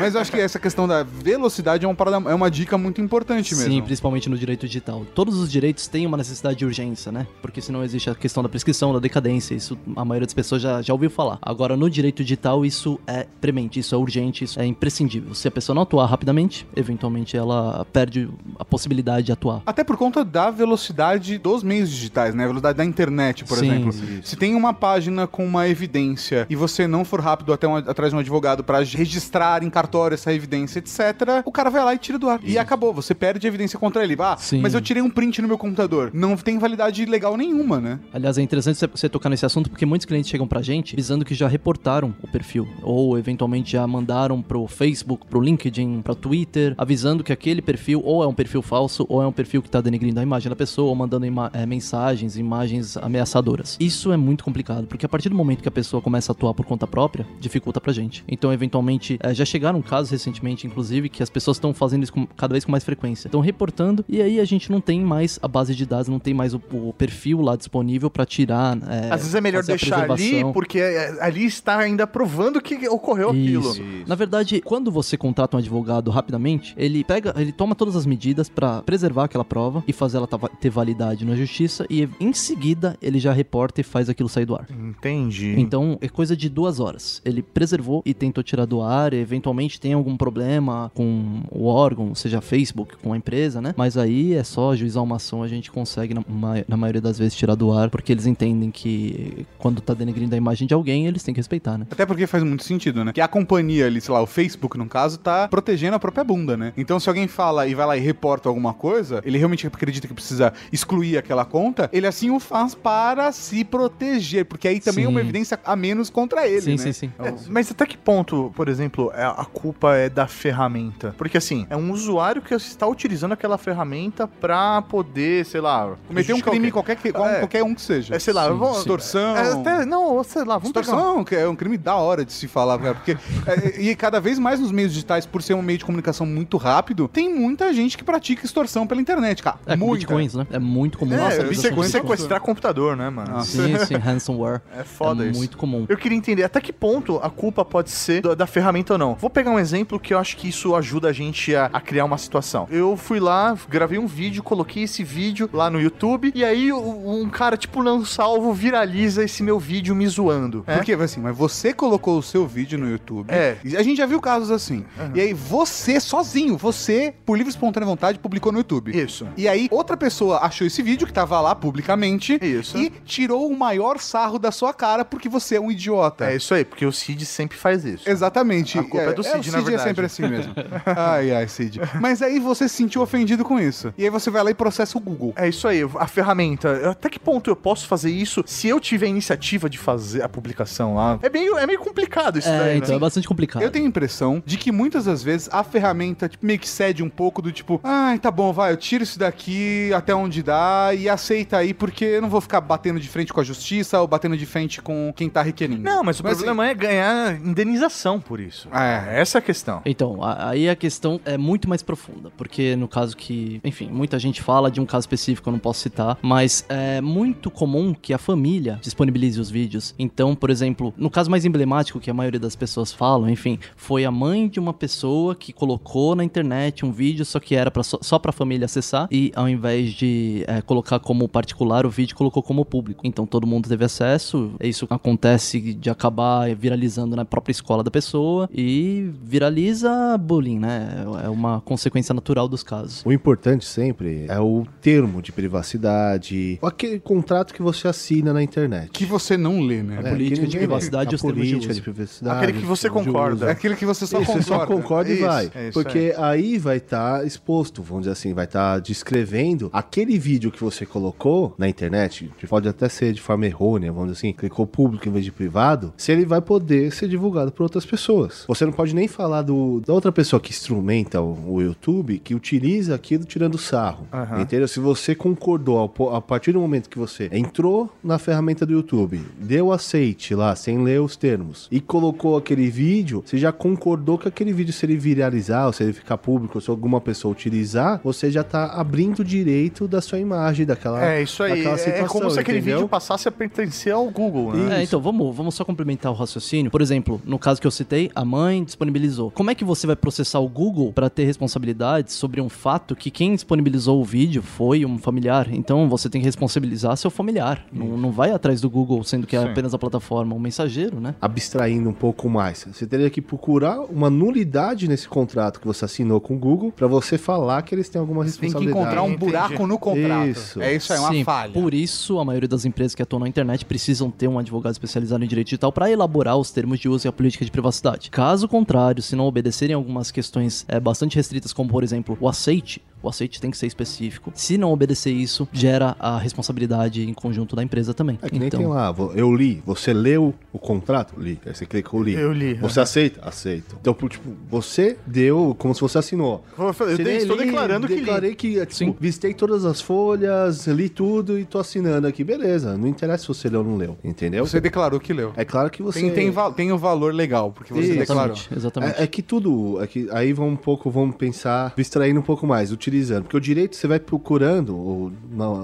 Mas eu acho que essa questão da velocidade é uma, parada- é uma dica muito importante mesmo. Sim, principalmente no direito digital. Todos os direitos têm uma necessidade de urgência, né? Porque senão existe a questão da prescrição, da decadência. Isso a maioria das pessoas já, já ouviu falar. Agora, no direito digital, isso é premente, isso é urgente, isso é imprescindível. Se a pessoa não atuar rapidamente, eventualmente ela perde a possibilidade de atuar. Até por conta da velocidade dos meios digitais, né? A velocidade da internet, por Sim, exemplo. sim. Se tem uma página página com uma evidência e você não for rápido até um, atrás de um advogado pra registrar em cartório essa evidência, etc., o cara vai lá e tira do ar. E acabou, você perde a evidência contra ele. Ah, Sim. mas eu tirei um print no meu computador. Não tem validade legal nenhuma, né? Aliás, é interessante você- tocar nesse assunto porque muitos clientes chegam pra gente avisando que já reportaram o perfil ou eventualmente já mandaram pro Facebook, pro LinkedIn, pro Twitter, avisando que aquele perfil ou é um perfil falso ou é um perfil que tá denegrindo a imagem da pessoa ou mandando ima- eh, mensagens, imagens ameaçadoras. Isso é muito complicado porque a partir do momento que a pessoa começa a atuar por conta própria, dificulta pra gente. Então, eventualmente, eh, já chegaram casos recentemente, inclusive, que as pessoas estão fazendo isso com- cada vez com mais frequência. Estão reportando e aí a gente não tem mais a base de dados, não tem mais o, o perfil lá disponível pra tirar. eh, Às vezes é melhor deixar ali, porque é, ali está ainda provando que ocorreu aquilo. Isso. Na verdade, quando você contrata um advogado rapidamente, ele pega, ele toma todas as medidas pra preservar aquela prova e fazer ela ter validade na justiça e em seguida ele já reporta e faz aquilo sair do ar. Entendi. Então é coisa de duas horas. Ele preservou e tentou tirar do ar. Eventualmente tem algum problema com o órgão, seja Facebook, com a empresa, né? Mas aí é só ajuizar uma ação, a gente consegue, na, ma- na maioria das vezes, tirar do ar, porque eles entendem que quando tá denegrindo a imagem de alguém, eles têm que respeitar, né? Até porque faz muito sentido, né? Que a companhia ali, sei lá, o Facebook, no caso, tá protegendo a própria bunda, né? Então, se alguém fala e vai lá e reporta alguma coisa, ele realmente acredita que precisa excluir aquela conta, ele assim o faz para se proteger, porque aí também é uma Sim. evidência a menos contra ele, Sim, né? sim, sim. É, mas até que ponto, por exemplo, é- a culpa é da ferramenta? Porque assim, é um usuário que está utilizando aquela ferramenta pra poder, sei lá, Cometer um crime qualquer, que, É. qualquer um que seja. É, sei lá, Sim, vamos- extorsão. É, até, não, sei lá, vamos pegar Extorsão, que é um crime da hora de se falar, cara, porque é, e cada vez mais nos meios digitais, por ser um meio de comunicação muito rápido, tem muita gente que pratica extorsão pela internet, cara. É, com muita. bitcoins, né? É muito comum. É, Nossa, sequestrar computador, né, mano? Sim, sim, ransomware. É foda é isso. muito comum. Eu queria entender até que ponto a culpa pode ser da, da ferramenta ou não. Vou pegar um exemplo que eu acho que isso ajuda a gente a, a criar uma situação. Eu fui lá, gravei um vídeo, coloquei esse vídeo lá no YouTube, e aí um cara, tipo, não salvo, viraliza esse meu vídeo me zoando. É? Porque, assim, mas você colocou o seu vídeo no YouTube. É. e A gente já viu casos assim. E aí você, sozinho, você, por livre e espontânea vontade, publicou no YouTube. Isso. E aí outra pessoa achou esse vídeo que tava lá publicamente. Isso. E tirou o maior sarro da sua cara porque você é um idiota. É isso aí, porque o Cid sempre faz isso. Exatamente. A culpa é do Cid, o na Cid é verdade. sempre assim mesmo. ai, ai, Cid. Mas aí você se sentiu ofendido com isso. E aí você vai lá e processa o Google. É isso aí, a ferramenta. Até que ponto eu posso fazer isso se eu tiver a iniciativa de fazer a publicação lá? É meio, é meio complicado isso É, daí, então né? é bastante complicado. Eu tenho a impressão de que muitas das vezes a ferramenta tipo, meio que cede um pouco do tipo, ai, tá bom, vai, eu tiro isso daqui até onde dá e aceita aí, porque eu não vou ficar batendo de frente com a justiça ou batendo de frente com quem tá requerendo. Não, mas o problema é ganhar indenização por isso. É. Essa é a questão. Então, a- aí a questão é muito mais profunda, porque no caso que, enfim, muita gente fala de um caso específico, eu não posso citar, mas é muito comum que a família disponibilize os vídeos. Então, por exemplo, no caso mais emblemático que a maioria das pessoas falam, enfim, foi a mãe de uma pessoa que colocou na internet um vídeo, só que era pra, só, só pra família acessar, e ao invés de é, colocar como particular o vídeo, colocou como público. Então todo mundo teve acesso, isso acontece de acabar viralizando na própria escola da pessoa e viraliza bullying, né? É uma consequência natural dos casos. O importante sempre é o termo de privacidade, aquele contrato que você assina na internet. Que você não lê, né? É, política de privacidade e a os termos de política uso. de privacidade. Aquele que você de concorda. É aquele que você só Isso, concorda. você só concorda Isso, e vai. é isso porque aí vai estar exposto, vamos dizer assim, vai estar descrevendo aquele vídeo que você colocou na internet, que pode até ser de forma errônea, vamos dizer assim, clicou público em vez de privado, se ele vai poder ser divulgado por outras pessoas. Você não pode nem falar do, da outra pessoa que instrumenta o, o YouTube, que utiliza aquilo tirando sarro. Aham. Entendeu? Se você concordou ao a partir do momento que você entrou na ferramenta do YouTube, deu aceite lá, sem ler os termos, e colocou aquele vídeo, você já concordou que aquele vídeo, se ele viralizar, ou se ele ficar público, ou se alguma pessoa utilizar, você já tá abrindo direito da sua imagem, daquela, É isso aí. É situação, como se aquele entendeu? vídeo passasse a pertencer ao Google, né? É, então vamos, vamos só complementar o raciocínio. Por exemplo, no caso que eu citei, a mãe disponibilizou. Como é que você vai processar o Google para ter responsabilidade sobre um fato que quem disponibilizou o vídeo foi um familiar? Então você tem que responsabilizar seu familiar. Não, não vai atrás do Google, sendo que é Sim. apenas a plataforma, um mensageiro, né? abstraindo um pouco mais. Você teria que procurar uma nulidade nesse contrato que você assinou com o Google para você falar que eles têm alguma Tem que responsabilidade. encontrar um Entendi. buraco no contrato. Isso. É isso aí, uma Sim, falha. Por isso, a maioria das empresas que atuam na internet precisa precisam ter um advogado especializado em direito digital para elaborar os termos de uso e a política de privacidade. Caso contrário, se não obedecerem algumas questões é, bastante restritas, como por exemplo o aceite, o aceite tem que ser específico. Se não obedecer isso, gera a responsabilidade em conjunto da empresa também. É que nem então, tem lá, vo- eu li, você leu o contrato? Li. Aí você clicou li. Eu li, Você aham. aceita? Aceito. Então, tipo, você deu como se você assinou. Eu falei, nem estou li, declarando que li. Declarei que, tipo, visitei todas as folhas, li tudo e tô assinando aqui. Beleza, não interessa se você leu ou não leu, entendeu? Você declarou que leu. É claro que você... Tem, tem, va- tem o valor legal, porque você Isso. declarou. É, é que tudo. É que aí vamos um pouco, vamos pensar, abstraindo um pouco mais, utilizando. Porque o direito você vai procurando, ou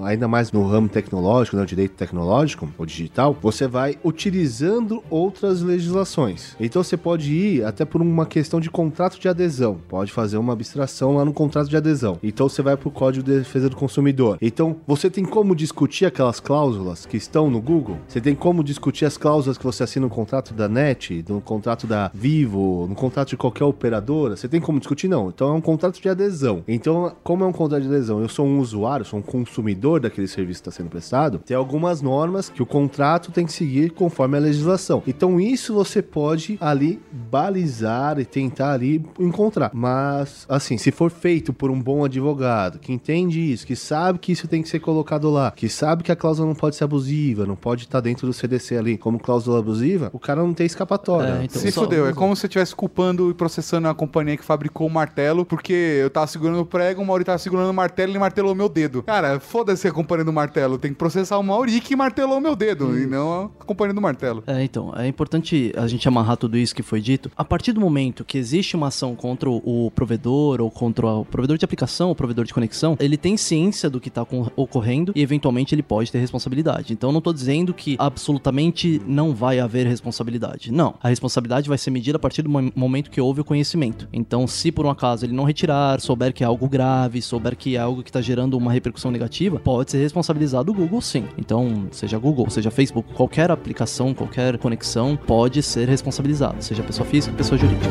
ainda mais no ramo tecnológico, né, o direito tecnológico, ou digital, você vai utilizando outras legislações. Então você pode ir até por uma questão de contrato de adesão. Pode fazer uma abstração lá no contrato de adesão. Então você vai pro Código de Defesa do Consumidor. Então você tem como discutir aquelas cláusulas que estão no Google? Você tem como discutir as cláusulas que você assina no contrato da NET, no contrato da Vivo, no contrato de qualquer operadora? Você tem como discutir? Não. Então é um contrato de adesão. Então, como é um contrato de adesão? Eu sou um usuário, sou um consumidor daquele serviço que está sendo prestado. Tem algumas normas que o contrato tem que seguir conforme a legislação. Então, isso você pode ali balizar e tentar ali encontrar. Mas, assim, se for feito por um bom advogado que entende isso, que sabe que isso tem que ser colocado lá, que sabe que a cláusula não pode ser abusiva, não pode estar dentro do CDC ali como cláusula abusiva, o cara não tem escapatória. Se fudeu, é como se você estivesse culpando e processando a companhia que fabricou o martelo, porque eu tava segurando o prego, o Mauri tava segurando o martelo e ele martelou meu dedo. Cara, foda-se a companhia do martelo, tem que processar o Mauri que martelou meu dedo, e não a companhia do martelo. É, então, é importante a gente amarrar tudo isso que foi dito. A partir do momento que existe uma ação contra o provedor ou contra o provedor de aplicação, o provedor de conexão, ele tem ciência do que está ocorrendo e eventualmente ele pode ter responsabilidade. Então, eu não tô dizendo que absolutamente não vai haver responsabilidade. Não, a responsabilidade vai ser medida a partir do mo- momento que houve o conhecimento. Então, se por um acaso ele não retirar, souber que é algo grave, souber que é algo que está gerando uma repercussão negativa, pode ser responsabilizado o Google sim. Então, seja Google, seja Facebook, qualquer aplicação, qualquer conexão pode ser responsabilizado, seja pessoa física, pessoa jurídica.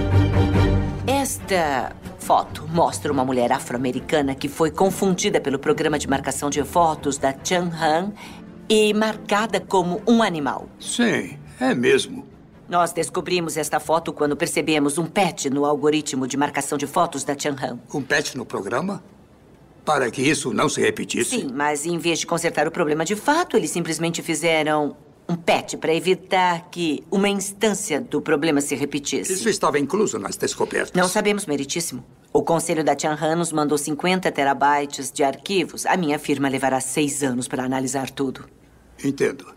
Esta foto mostra uma mulher afro-americana que foi confundida pelo programa de marcação de fotos da Chang'an e marcada como um animal. Sim, é mesmo. Nós descobrimos esta foto quando percebemos um patch no algoritmo de marcação de fotos da Chang'an. Um patch no programa? Para que isso não se repetisse? Sim, mas em vez de consertar o problema de fato, eles simplesmente fizeram um patch para evitar que uma instância do problema se repetisse. Isso estava incluso nas descobertas. Não sabemos, meritíssimo. O conselho da Tianhan nos mandou 50 terabytes de arquivos. A minha firma levará seis anos para analisar tudo. Entendo.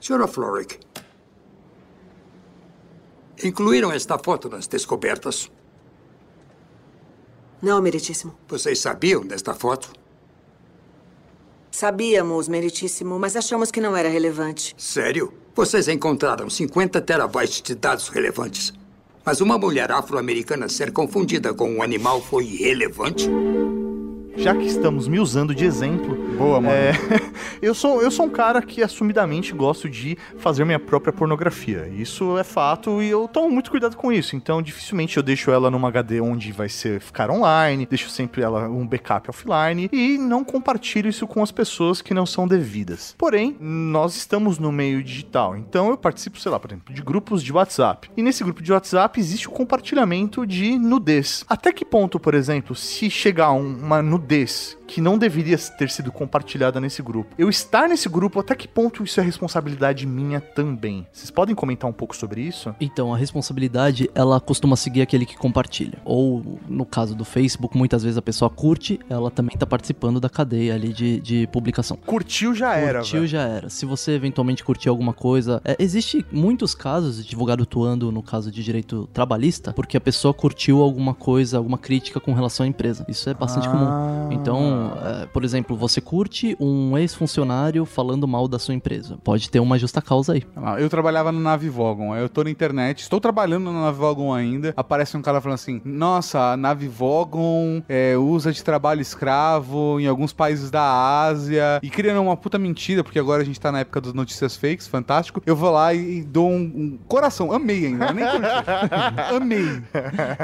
Senhora Florick, incluíram esta foto nas descobertas? Não, Meritíssimo. Vocês sabiam desta foto? Sabíamos, Meritíssimo, mas achamos que não era relevante. Sério? Vocês encontraram 50 terabytes de dados relevantes. Mas uma mulher afro-americana ser confundida com um animal foi irrelevante? Já que estamos me usando de exemplo. Boa, mano. é, eu, sou, eu sou um cara que assumidamente gosto de fazer minha própria pornografia. Isso é fato e eu tomo muito cuidado com isso. Então, dificilmente eu deixo ela numa HD onde vai ser ficar online, deixo sempre ela um backup offline e não compartilho isso com as pessoas que não são devidas. Porém, nós estamos no meio digital. Então, eu participo, sei lá, por exemplo, de grupos de WhatsApp. E nesse grupo de WhatsApp existe o compartilhamento de nudez. Até que ponto, por exemplo, se chegar um- uma nudez this. Que não deveria ter sido compartilhada nesse grupo, eu estar nesse grupo, até que ponto isso é responsabilidade minha também? Vocês podem comentar um pouco sobre isso? Então, a responsabilidade, ela costuma seguir aquele que compartilha. Ou, no caso do Facebook, muitas vezes a pessoa curte, ela também tá participando da cadeia ali de, de publicação. Curtiu já era, Curtiu já era. Se você eventualmente curtir alguma coisa... É, existe muitos casos, de advogado atuando no caso de direito trabalhista, porque a pessoa curtiu alguma coisa, alguma crítica com relação à empresa. Isso é bastante Ah. comum. Então, é, por exemplo, você curte um ex-funcionário falando mal da sua empresa. Pode ter uma justa causa aí. Ah, Eu trabalhava no Navivogon, eu tô na internet, estou trabalhando no Navivogon ainda, aparece um cara falando assim, nossa, a Navivogon é, usa de trabalho escravo em alguns países da Ásia, e criando uma puta mentira, porque agora a gente tá na época das notícias fakes, fantástico, eu vou lá e dou um, um coração, amei ainda, nem curti, amei.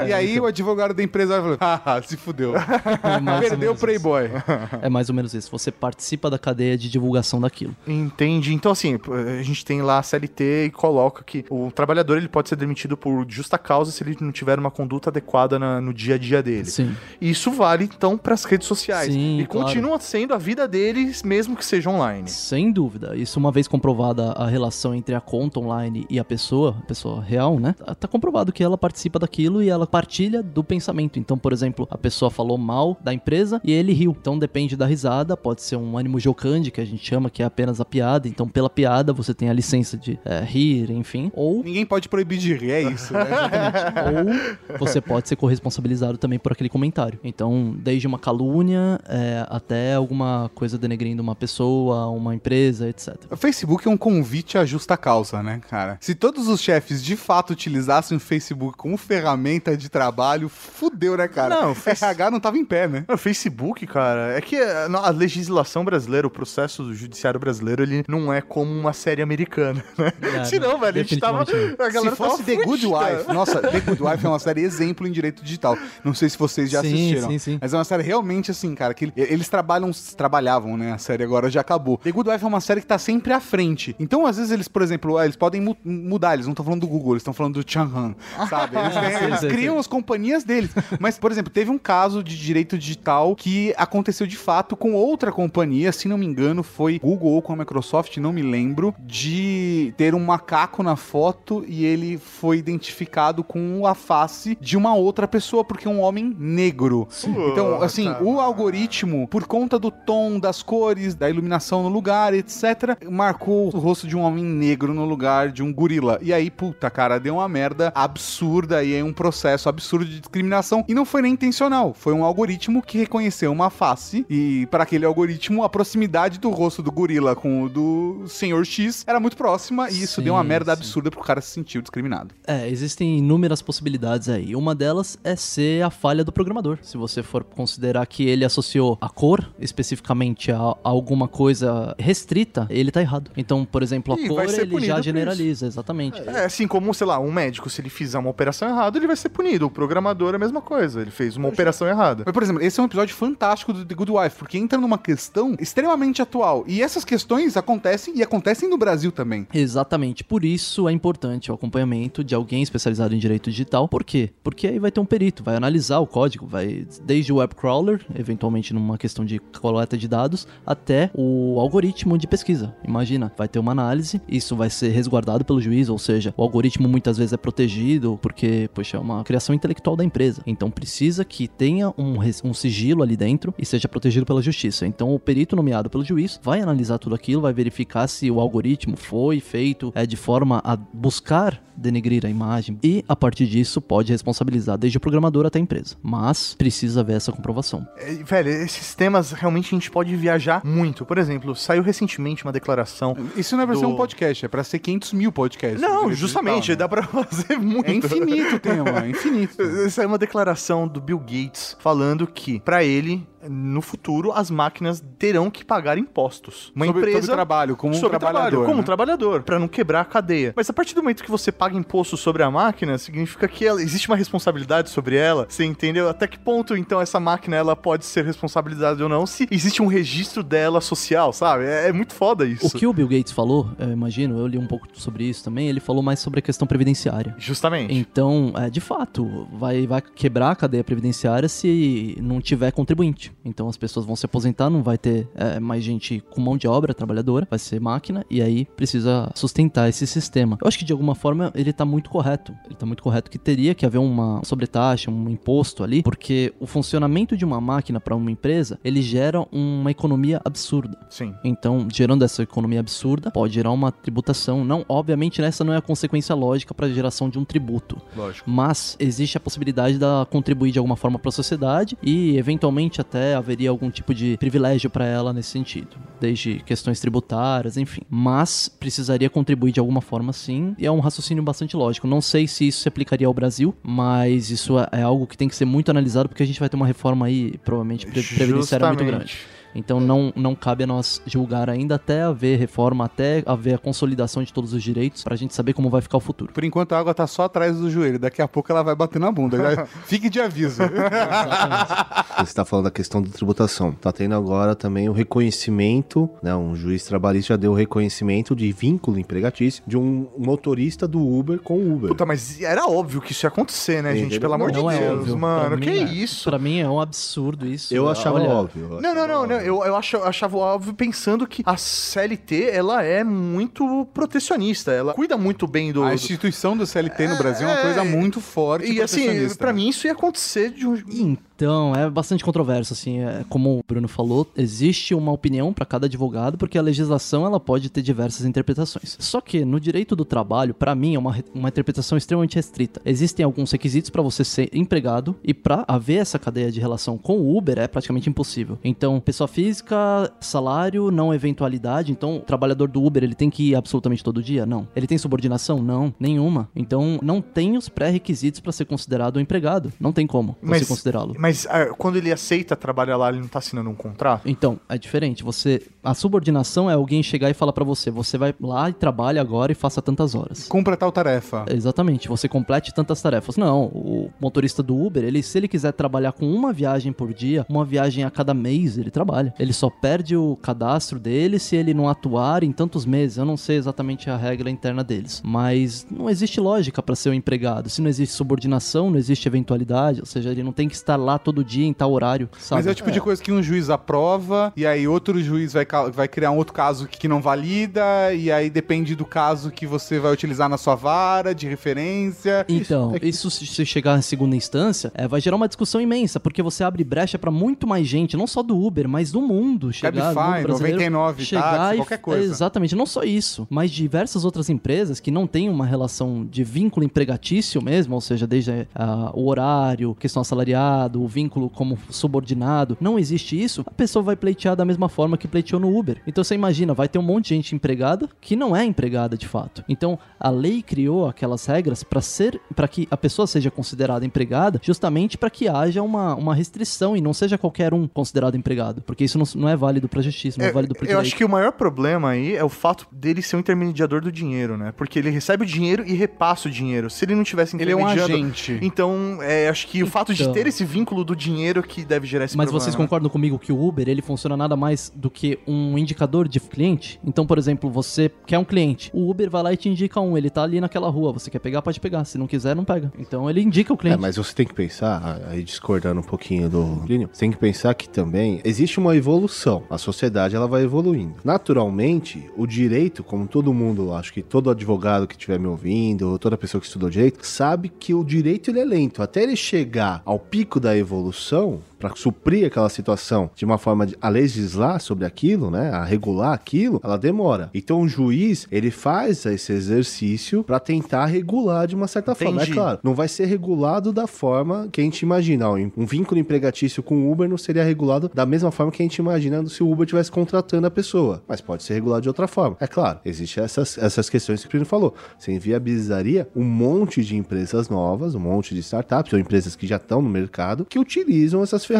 E aí o advogado da empresa vai falando, haha, se fudeu. Mas, Perdeu Vendeu menos Playboy. É mais ou menos isso. Você participa da cadeia de divulgação daquilo. Entendi. Então, assim, a gente tem lá a CLT e coloca que o trabalhador ele pode ser demitido por justa causa se ele não tiver uma conduta adequada na- no dia a dia dele. Sim. E Isso vale, então, para as redes sociais. Sim, e claro. continua sendo a vida deles, mesmo que seja online. Sem dúvida. Isso uma vez comprovada a relação entre a conta online e a pessoa, a pessoa real, né? Tá- Tá comprovado que ela participa daquilo e ela partilha do pensamento. Então, por exemplo, a pessoa falou mal da empresa e ele riu. Então depende da risada, pode ser um ânimo jocante, que a gente chama, que é apenas a piada. Então, pela piada, você tem a licença de é, rir, enfim. Ou Ninguém pode proibir de rir, é isso. Né? ou você pode ser corresponsabilizado também por aquele comentário. Então, desde uma calúnia é, até alguma coisa denegrindo uma pessoa, uma empresa, etc. O Facebook é um convite à justa causa, né, cara? Se todos os chefes de fato utilizassem o Facebook como ferramenta de trabalho, fudeu, né, cara? Não, o RH não tava em pé, né? O Facebook, cara, é que a a legislação brasileira, o processo do judiciário brasileiro, ele não é como uma série americana, né? É, Se não, velho, a gente tava. A galera se fosse tava The Good. Wife, nossa, The Good Wife é uma série exemplo em direito digital. Não sei se vocês já Sim, assistiram. sim, sim. Mas é uma série realmente assim, cara, que eles trabalham, trabalhavam, né? A série agora já acabou. The Good Wife é uma série que tá sempre à frente. Então, às vezes, eles, por exemplo, ah, eles podem mu- mudar, eles não estão falando do Google, eles estão falando do Chang'an, sabe? Eles, Sim, eles sim, criam sim. as companhias deles. Mas, por exemplo, teve um caso de direito digital que aconteceu de fato com outra companhia, se não me engano, foi Google ou com a Microsoft, não me lembro, de ter um macaco na foto e ele foi identificado com a face de uma outra pessoa, porque é um homem negro. Então, assim, o algoritmo, por conta do tom, das cores, da iluminação no lugar, etc., marcou o rosto de um homem negro no lugar de um gorila. E aí, puta, cara, deu uma merda absurda e aí um processo absurdo de discriminação. E não foi nem intencional. Foi um algoritmo que reconheceu uma face e, para aquele algoritmo, a proximidade do rosto do gorila com o do senhor X era muito próxima e isso Sim, deu uma merda sim. absurda pro cara se sentir discriminado. É, existem inúmeras possibilidades aí. Uma delas é ser a falha do programador. Se você for considerar que ele associou a cor especificamente a, alguma coisa restrita, ele tá errado. Então, por exemplo, a E cor ele já generaliza, exatamente. É assim como, sei lá, um médico, se ele fizer uma operação errada, ele vai ser punido. O programador é a mesma coisa, ele fez uma operação errada. Mas, por exemplo, esse é um episódio fantástico do The Good Wife, porque entra numa questão extremamente atual. E essas questões acontecem e acontecem no Brasil também. Exatamente. Por isso é importante o acompanhamento de alguém especializado em direito digital. Por quê? Porque aí vai ter um perito, vai analisar o código, vai desde o web crawler, eventualmente numa questão de coleta de dados, até o algoritmo de pesquisa. Imagina, vai ter uma análise, isso vai ser resguardado pelo juiz, ou seja, o algoritmo muitas vezes é protegido porque, poxa, é uma criação intelectual da empresa. Então precisa que tenha um, um sigilo ali dentro e seja protegido pela justiça. Então o perito nomeado pelo juiz vai analisar tudo aquilo, vai verificar se o algoritmo foi feito é, de forma a buscar denegrir a imagem e a partir disso pode responsabilizar desde o programador até a empresa. Mas precisa ver essa comprovação. É, velho, esses temas realmente a gente pode viajar muito. Por exemplo, saiu recentemente uma declaração. Isso não é pra ser do- um podcast, é pra ser 500 mil podcasts. Não, justamente, digital, dá pra fazer muito. É infinito o tema, é infinito. Essa é uma declaração do Bill Gates falando que, pra ele, no futuro, as máquinas terão que pagar impostos. Uma Sobre- empresa sobre trabalho, como um sobre trabalhador, trabalho, como né? um trabalhador, pra não quebrar a cadeia. Mas a partir do momento que você paga imposto sobre a máquina, significa que ela- existe uma responsabilidade sobre ela. Você entendeu? Até que ponto então essa máquina ela pode ser responsabilizada ou não? Se existe um registro dela social, sabe? É, é muito foda isso. O que o Bill Gates falou, eu imagino, eu li um pouco sobre isso também, ele falou mais sobre a questão previdenciária. Justamente. Então, é, de fato, vai, vai quebrar a cadeia previdenciária se não tiver contribuinte. Então as pessoas vão se aposentar, não vai ter é, mais gente com mão de obra, trabalhadora, vai ser máquina, e aí precisa sustentar esse sistema. Eu acho que de alguma forma ele tá muito correto. Ele tá muito correto que teria que haver uma sobretaxa, um imposto ali, porque o funcionamento de uma máquina para uma empresa, ele gera uma economia absurda. Sim. Então, gerando essa economia absurda, pode gerar uma tributação. Não, obviamente, essa não é a consequência lógica para a geração de um tributo. Lógico. Mas existe a possibilidade da contribuir de alguma forma para a sociedade e, eventualmente, até haveria algum tipo de privilégio para ela nesse sentido, desde questões tributárias, enfim. Mas precisaria contribuir de alguma forma, sim. E é um raciocínio bastante lógico. Não sei se isso se aplicaria ao Brasil, mas isso é- é algo que tem que ser muito analisado porque a gente vai ter uma reforma aí, provavelmente pre- previdenciária muito grande. Então não, não cabe a nós julgar ainda até haver reforma, até haver a consolidação de todos os direitos, pra gente saber como vai ficar o futuro. Por enquanto a água tá só atrás do joelho, daqui a pouco ela vai bater na bunda. Fique de aviso. Você está falando da questão da tributação. Tá tendo agora também o reconhecimento, né? Um juiz trabalhista já deu o reconhecimento de vínculo empregatício de um motorista do Uber com o Uber. Puta, mas era óbvio que isso ia acontecer, né, gente? Pelo amor Não de é Deus, óbvio. mano. Pra Que mim é- isso? Pra mim é um absurdo isso. Eu achava Olha, óbvio. Não, não, não, não. Eu, eu achava óbvio pensando que a CLT, ela é muito protecionista. Ela cuida muito bem do... A instituição do CLT no Brasil é uma coisa muito forte E assim, protecionista. pra mim isso ia acontecer de um... Então, é bastante controverso, assim, é, como o Bruno falou, existe uma opinião para cada advogado, porque a legislação ela pode ter diversas interpretações. Só que no direito do trabalho, para mim, é uma, uma interpretação extremamente restrita. Existem alguns requisitos para você ser empregado e para haver essa cadeia de relação com o Uber é praticamente impossível. Então, pessoa física, salário, não eventualidade. Então, o trabalhador do Uber, ele tem que ir absolutamente todo dia? Não. Ele tem subordinação? Não, nenhuma. Então, não tem os pré-requisitos para ser considerado um empregado. Não tem como você considerá-lo. Mas ah, quando ele aceita trabalhar lá, ele não tá assinando um contrato? Então, é diferente. Você, a subordinação é alguém chegar e falar pra você, você vai lá e trabalha agora e faça tantas horas. Cumpra tal tarefa. Exatamente, você complete tantas tarefas. Não, o motorista do Uber, ele se ele quiser trabalhar com uma viagem por dia, uma viagem a cada mês, ele trabalha. Ele só perde o cadastro dele se ele não atuar em tantos meses. Eu não sei exatamente a regra interna deles, mas não existe lógica pra ser um empregado. Se não existe subordinação, não existe eventualidade, ou seja, ele não tem que estar lá todo dia em tal horário, sabe? Mas é o tipo de coisa que um juiz aprova, e aí outro juiz vai, vai criar um outro caso que não valida, e aí depende do caso que você vai utilizar na sua vara de referência. Então, isso se se chegar em segunda instância, é, vai gerar uma discussão imensa, porque você abre brecha pra muito mais gente, não só do Uber, mas do mundo chegar no Cabify, mundo brasileiro, 99 chegar táxi, e- qualquer coisa. Exatamente, não só isso, mas diversas outras empresas que não têm uma relação de vínculo empregatício mesmo, ou seja, desde ah, o horário, questão assalariado, o vínculo como subordinado, não existe isso, a pessoa vai pleitear da mesma forma que pleiteou no Uber. Então você imagina, vai ter um monte de gente empregada que não é empregada de fato. Então a lei criou aquelas regras para ser, para que a pessoa seja considerada empregada, justamente para que haja uma, uma restrição e não seja qualquer um considerado empregado, porque isso não, não é válido para justiça, não é, válido para Eu acho que o maior problema aí é o fato dele ser um intermediador do dinheiro, né? Porque ele recebe o dinheiro e repassa o dinheiro. Se ele não tivesse Ele é um agente. Então, é, acho que o fato de Então. ter esse vínculo do dinheiro que deve gerar esse Mas problema. vocês concordam comigo que o Uber ele funciona nada mais do que um indicador de cliente? Então, por exemplo, você quer um cliente, o Uber vai lá e te indica um, ele tá ali naquela rua, você quer pegar, pode pegar, se não quiser, não pega. Então ele indica o É, cliente. mas você tem que pensar, aí discordando um pouquinho do Plínio, você tem que pensar que também existe uma evolução. A sociedade ela vai evoluindo. Naturalmente, o direito, como todo mundo, acho que todo advogado que estiver me ouvindo, ou toda pessoa que estudou direito, sabe que o direito ele é lento. Até ele chegar ao pico da evolução, evolução para suprir aquela situação de uma forma de, a legislar sobre aquilo, né, a regular aquilo, ela demora. Então o juiz, ele faz esse exercício para tentar regular de uma certa forma. É Entendi. claro, não vai ser regulado da forma que a gente imagina. Um vínculo empregatício com o Uber não seria regulado da mesma forma que a gente imagina se o Uber estivesse contratando a pessoa. Mas pode ser regulado de outra forma. É claro, existem essas, essas questões que o Bruno falou. Você inviabilizaria um monte de empresas novas, um monte de startups ou empresas que já estão no mercado que utilizam essas ferramentas,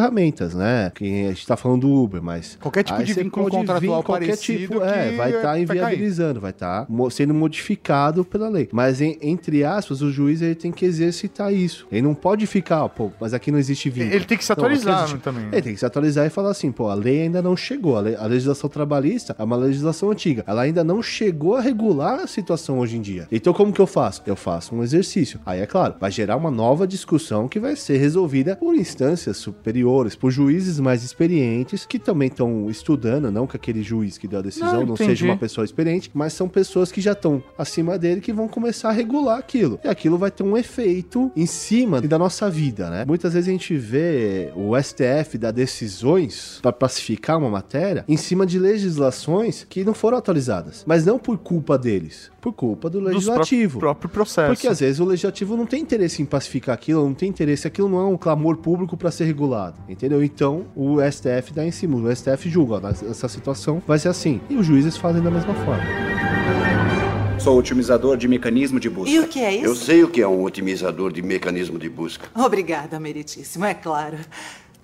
né? Que a gente tá falando do Uber, mas... Qualquer tipo de vínculo vir contratual qualquer tipo, é, vai estar cair. inviabilizando, vai estar sendo modificado pela lei. Mas, em- entre aspas, o juiz ele tem que exercitar isso. Ele não pode ficar, pô, mas aqui não existe vínculo. Ele tem que se Não, aqui atualizar existe- né, também. Ele tem que se atualizar e falar assim, pô, a lei ainda não chegou. A, lei- a legislação trabalhista é uma legislação antiga. Ela ainda não chegou a regular a situação hoje em dia. Então, como que eu faço? Eu faço um exercício. Aí, é claro, vai gerar uma nova discussão que vai ser resolvida por instâncias superiores, por juízes mais experientes que também estão estudando, não que aquele juiz que deu a decisão Não, não, seja uma pessoa experiente, mas são pessoas que já estão acima dele que vão começar a regular aquilo. E aquilo vai ter um efeito em cima da nossa vida, né? Muitas vezes a gente vê o STF dar decisões para pacificar uma matéria em cima de legislações que não foram atualizadas, mas não por culpa deles, por culpa do legislativo. pró- próprio processo. Porque às vezes o legislativo não tem interesse em pacificar aquilo, não tem interesse, aquilo não é um clamor público para ser regulado, entendeu? Então o STF dá em cima, o STF julga, ó, essa situação vai ser assim. E os juízes fazem da mesma forma. Sou otimizador de mecanismo de busca. E o que é isso? Eu sei o que é um otimizador de mecanismo de busca. Obrigada, meritíssimo, é claro.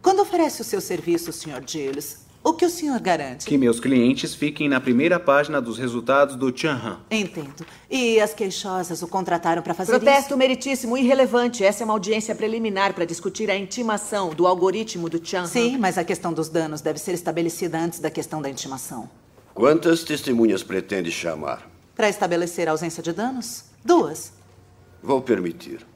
Quando oferece o seu serviço, Sr. Giles, O que o senhor garante? Que meus clientes fiquem na primeira página dos resultados do Chanhan. Entendo. E as queixosas o contrataram para fazer Protesto meritíssimo, irrelevante. Essa é uma audiência preliminar para discutir a intimação do algoritmo do Chan. Sim, mas a questão dos danos deve ser estabelecida antes da questão da intimação. Quantas testemunhas pretende chamar? Para estabelecer a ausência de danos? Duas. Vou permitir.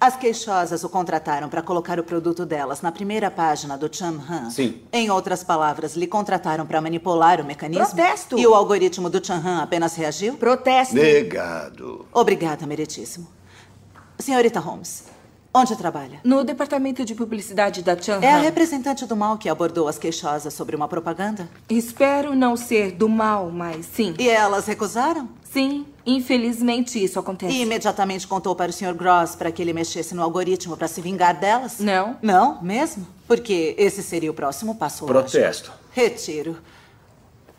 As queixosas o contrataram para colocar o produto delas na primeira página do Chanhan. Sim. Em outras palavras, lhe contrataram para manipular o mecanismo? Protesto! E o algoritmo do Chanhan apenas reagiu? Protesto! Negado. Obrigada, meritíssimo. Senhorita Holmes, onde trabalha? No departamento de publicidade da Chanhan. É a representante do mal que abordou as queixosas sobre uma propaganda? Espero não ser do mal, mas sim. E elas recusaram? Sim, infelizmente isso acontece. E imediatamente contou para o Sr. Gross para que ele mexesse no algoritmo para se vingar delas? Não. Não, mesmo? Porque esse seria o próximo passo Protesto. lógico. Retiro.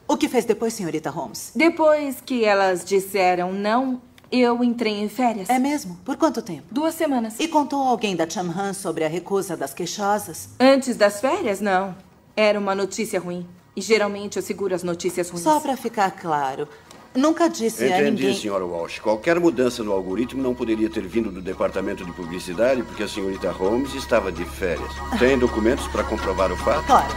O que fez depois, senhorita Holmes? Depois que elas disseram não, eu entrei em férias. É mesmo? Por quanto tempo? Duas semanas. E contou a alguém da Chamhan sobre a recusa das queixosas? Antes das férias, não. Era uma notícia ruim. E geralmente eu seguro as notícias ruins. Só para ficar claro, nunca disse a Entendi, ninguém... senhora Walsh. Qualquer mudança no algoritmo não poderia ter vindo do departamento de publicidade porque a senhorita Holmes estava de férias. Tem documentos para comprovar o fato? Claro.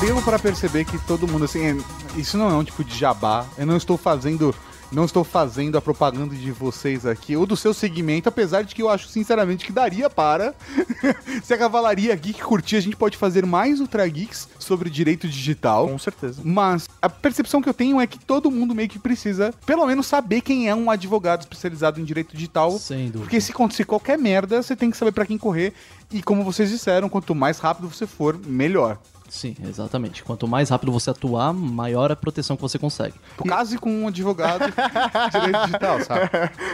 Deu pra perceber que todo mundo, assim, é- isso não é um tipo de jabá. Eu não estou fazendo. Não estou fazendo a propaganda de vocês aqui, ou do seu segmento, apesar de que eu acho sinceramente que daria para. Se a Cavalaria Geek curtir, a gente pode fazer mais Ultra Geeks sobre direito digital. Com certeza. Mas a percepção que eu tenho é que todo mundo meio que precisa, pelo menos, saber quem é um advogado especializado em direito digital. Sem dúvida. Porque se acontecer qualquer merda, você tem que saber pra quem correr. E como vocês disseram, quanto mais rápido você for, melhor. Sim, exatamente. Quanto mais rápido você atuar, maior a proteção que você consegue. Case com um advogado de direito digital, sabe?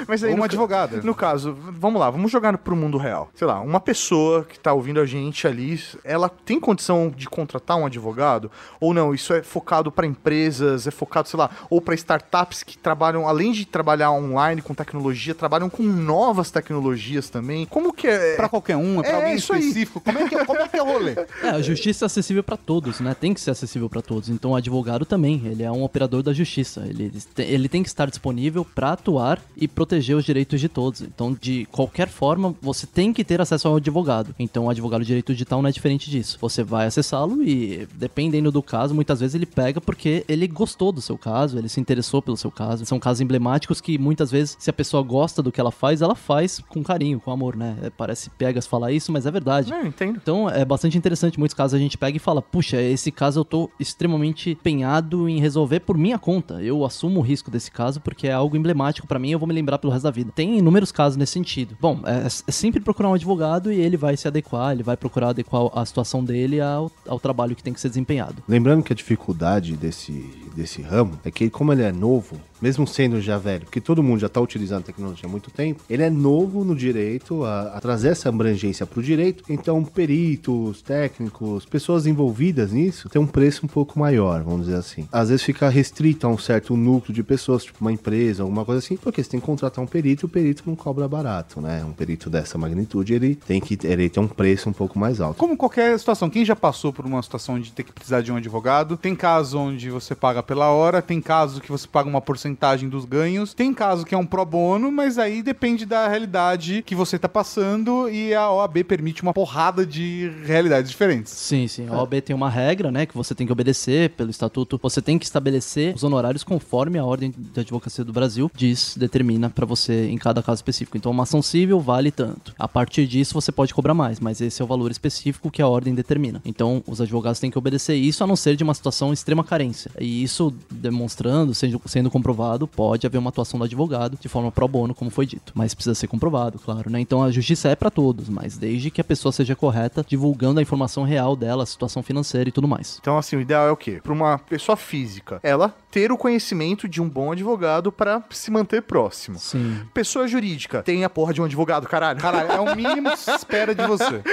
Mas aí, Ou no uma ca- advogada. No caso, vamos lá, vamos jogar pro mundo real. Sei lá, uma pessoa que tá ouvindo a gente ali, ela tem condição de contratar um advogado? Ou não? Isso é focado para empresas, é focado, sei lá, ou para startups que trabalham, além de trabalhar online com tecnologia, trabalham com novas tecnologias também. Como que é? Pra qualquer um, é pra É, alguém isso aí. específico. Como é, que, como é que é o rolê? É, a justiça é acessível para todos, né? Tem que ser acessível para todos. Então o advogado também, ele é um operador da justiça. Ele, ele tem que estar disponível para atuar e proteger os direitos de todos. Então, de qualquer forma, você tem que ter acesso ao advogado. Então, o advogado de direito digital não é diferente disso. Você vai acessá-lo e, dependendo do caso, muitas vezes ele pega porque ele gostou do seu caso, ele se interessou pelo seu caso. São casos emblemáticos que muitas vezes, se a pessoa gosta do que ela faz, ela faz com carinho, com amor, né? É, parece pegas falar isso, mas é verdade. Não, entendo. Então é bastante interessante. Muitos casos a gente pega e fala: puxa, esse caso eu tô extremamente empenhado em resolver por minha conta. Eu assumo o risco desse caso porque é algo emblemático pra mim e eu vou me lembrar pelo resto da vida. Tem inúmeros casos nesse sentido. Bom, é, é sempre procurar um advogado e ele vai se adequar, ele vai procurar adequar a situação dele ao, ao trabalho que tem que ser desempenhado. Lembrando que a dificuldade desse, desse ramo é que, como ele é novo, mesmo sendo já velho, porque todo mundo já está utilizando a tecnologia há muito tempo, ele é novo no direito a, a trazer essa abrangência para o direito. Então, peritos, técnicos, pessoas envolvidas nisso, tem um preço um pouco maior, vamos dizer assim. Às vezes fica restrito a um certo núcleo de pessoas, tipo uma empresa, alguma coisa assim, porque você tem que contratar um perito e o perito não cobra barato, né? Um perito dessa magnitude, ele tem que ele tem um preço um pouco mais alto. Como qualquer situação, quem já passou por uma situação de ter que precisar de um advogado, tem caso onde você paga pela hora, tem caso que você paga uma porcentagem dos ganhos, tem caso que é um pro bono, mas aí depende da realidade que você tá passando e a OAB permite uma porrada de realidades diferentes. Sim, sim. A OAB tem uma regra, né, que você tem que obedecer pelo estatuto. Você tem que estabelecer os honorários conforme a ordem de advocacia do Brasil diz, determina pra você em cada caso específico. Então, uma ação civil vale tanto. A partir disso, você pode cobrar mais, mas esse é o valor específico que a ordem determina. Então, os advogados têm que obedecer isso, a não ser de uma situação extrema carência. E isso demonstrando, sendo, sendo comprovado, pode haver uma atuação do advogado de forma pro bono, como foi dito. Mas precisa ser comprovado, claro, né? Então, a justiça é pra todos, mas desde que a pessoa seja correta, divulgando a informação real dela, a situação financeira e tudo mais. Então, assim, o ideal é o quê? Para uma pessoa física, ela ter o conhecimento de um bom advogado para se manter próximo. Sim. Pessoa jurídica, tem a porra de um advogado, caralho. Caralho, é o mínimo que se espera de você.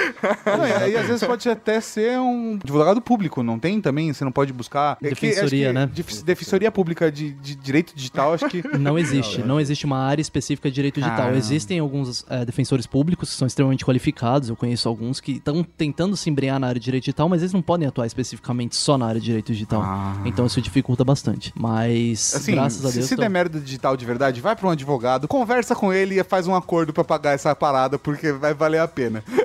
E aí, às vezes pode até ser um advogado público, não tem também? Você não pode buscar. É que- Defensoria, acho que- né? Def- Defensoria Pública de, de Direito Digital, acho que. Não existe, não existe uma área específica de direito digital. Caramba. Existem alguns eh, defensores públicos que são extremamente qualificados, eu conheço alguns que estão tentando se embrenhar na área de direito digital, mas eles não podem atuar especificamente só na área de direito digital. Então isso dificulta bastante. Mas, Assim, graças a se, Deus. se tô- der merda digital de verdade, vai pra um advogado, conversa com ele e faz um acordo pra pagar essa parada, porque vai valer a pena.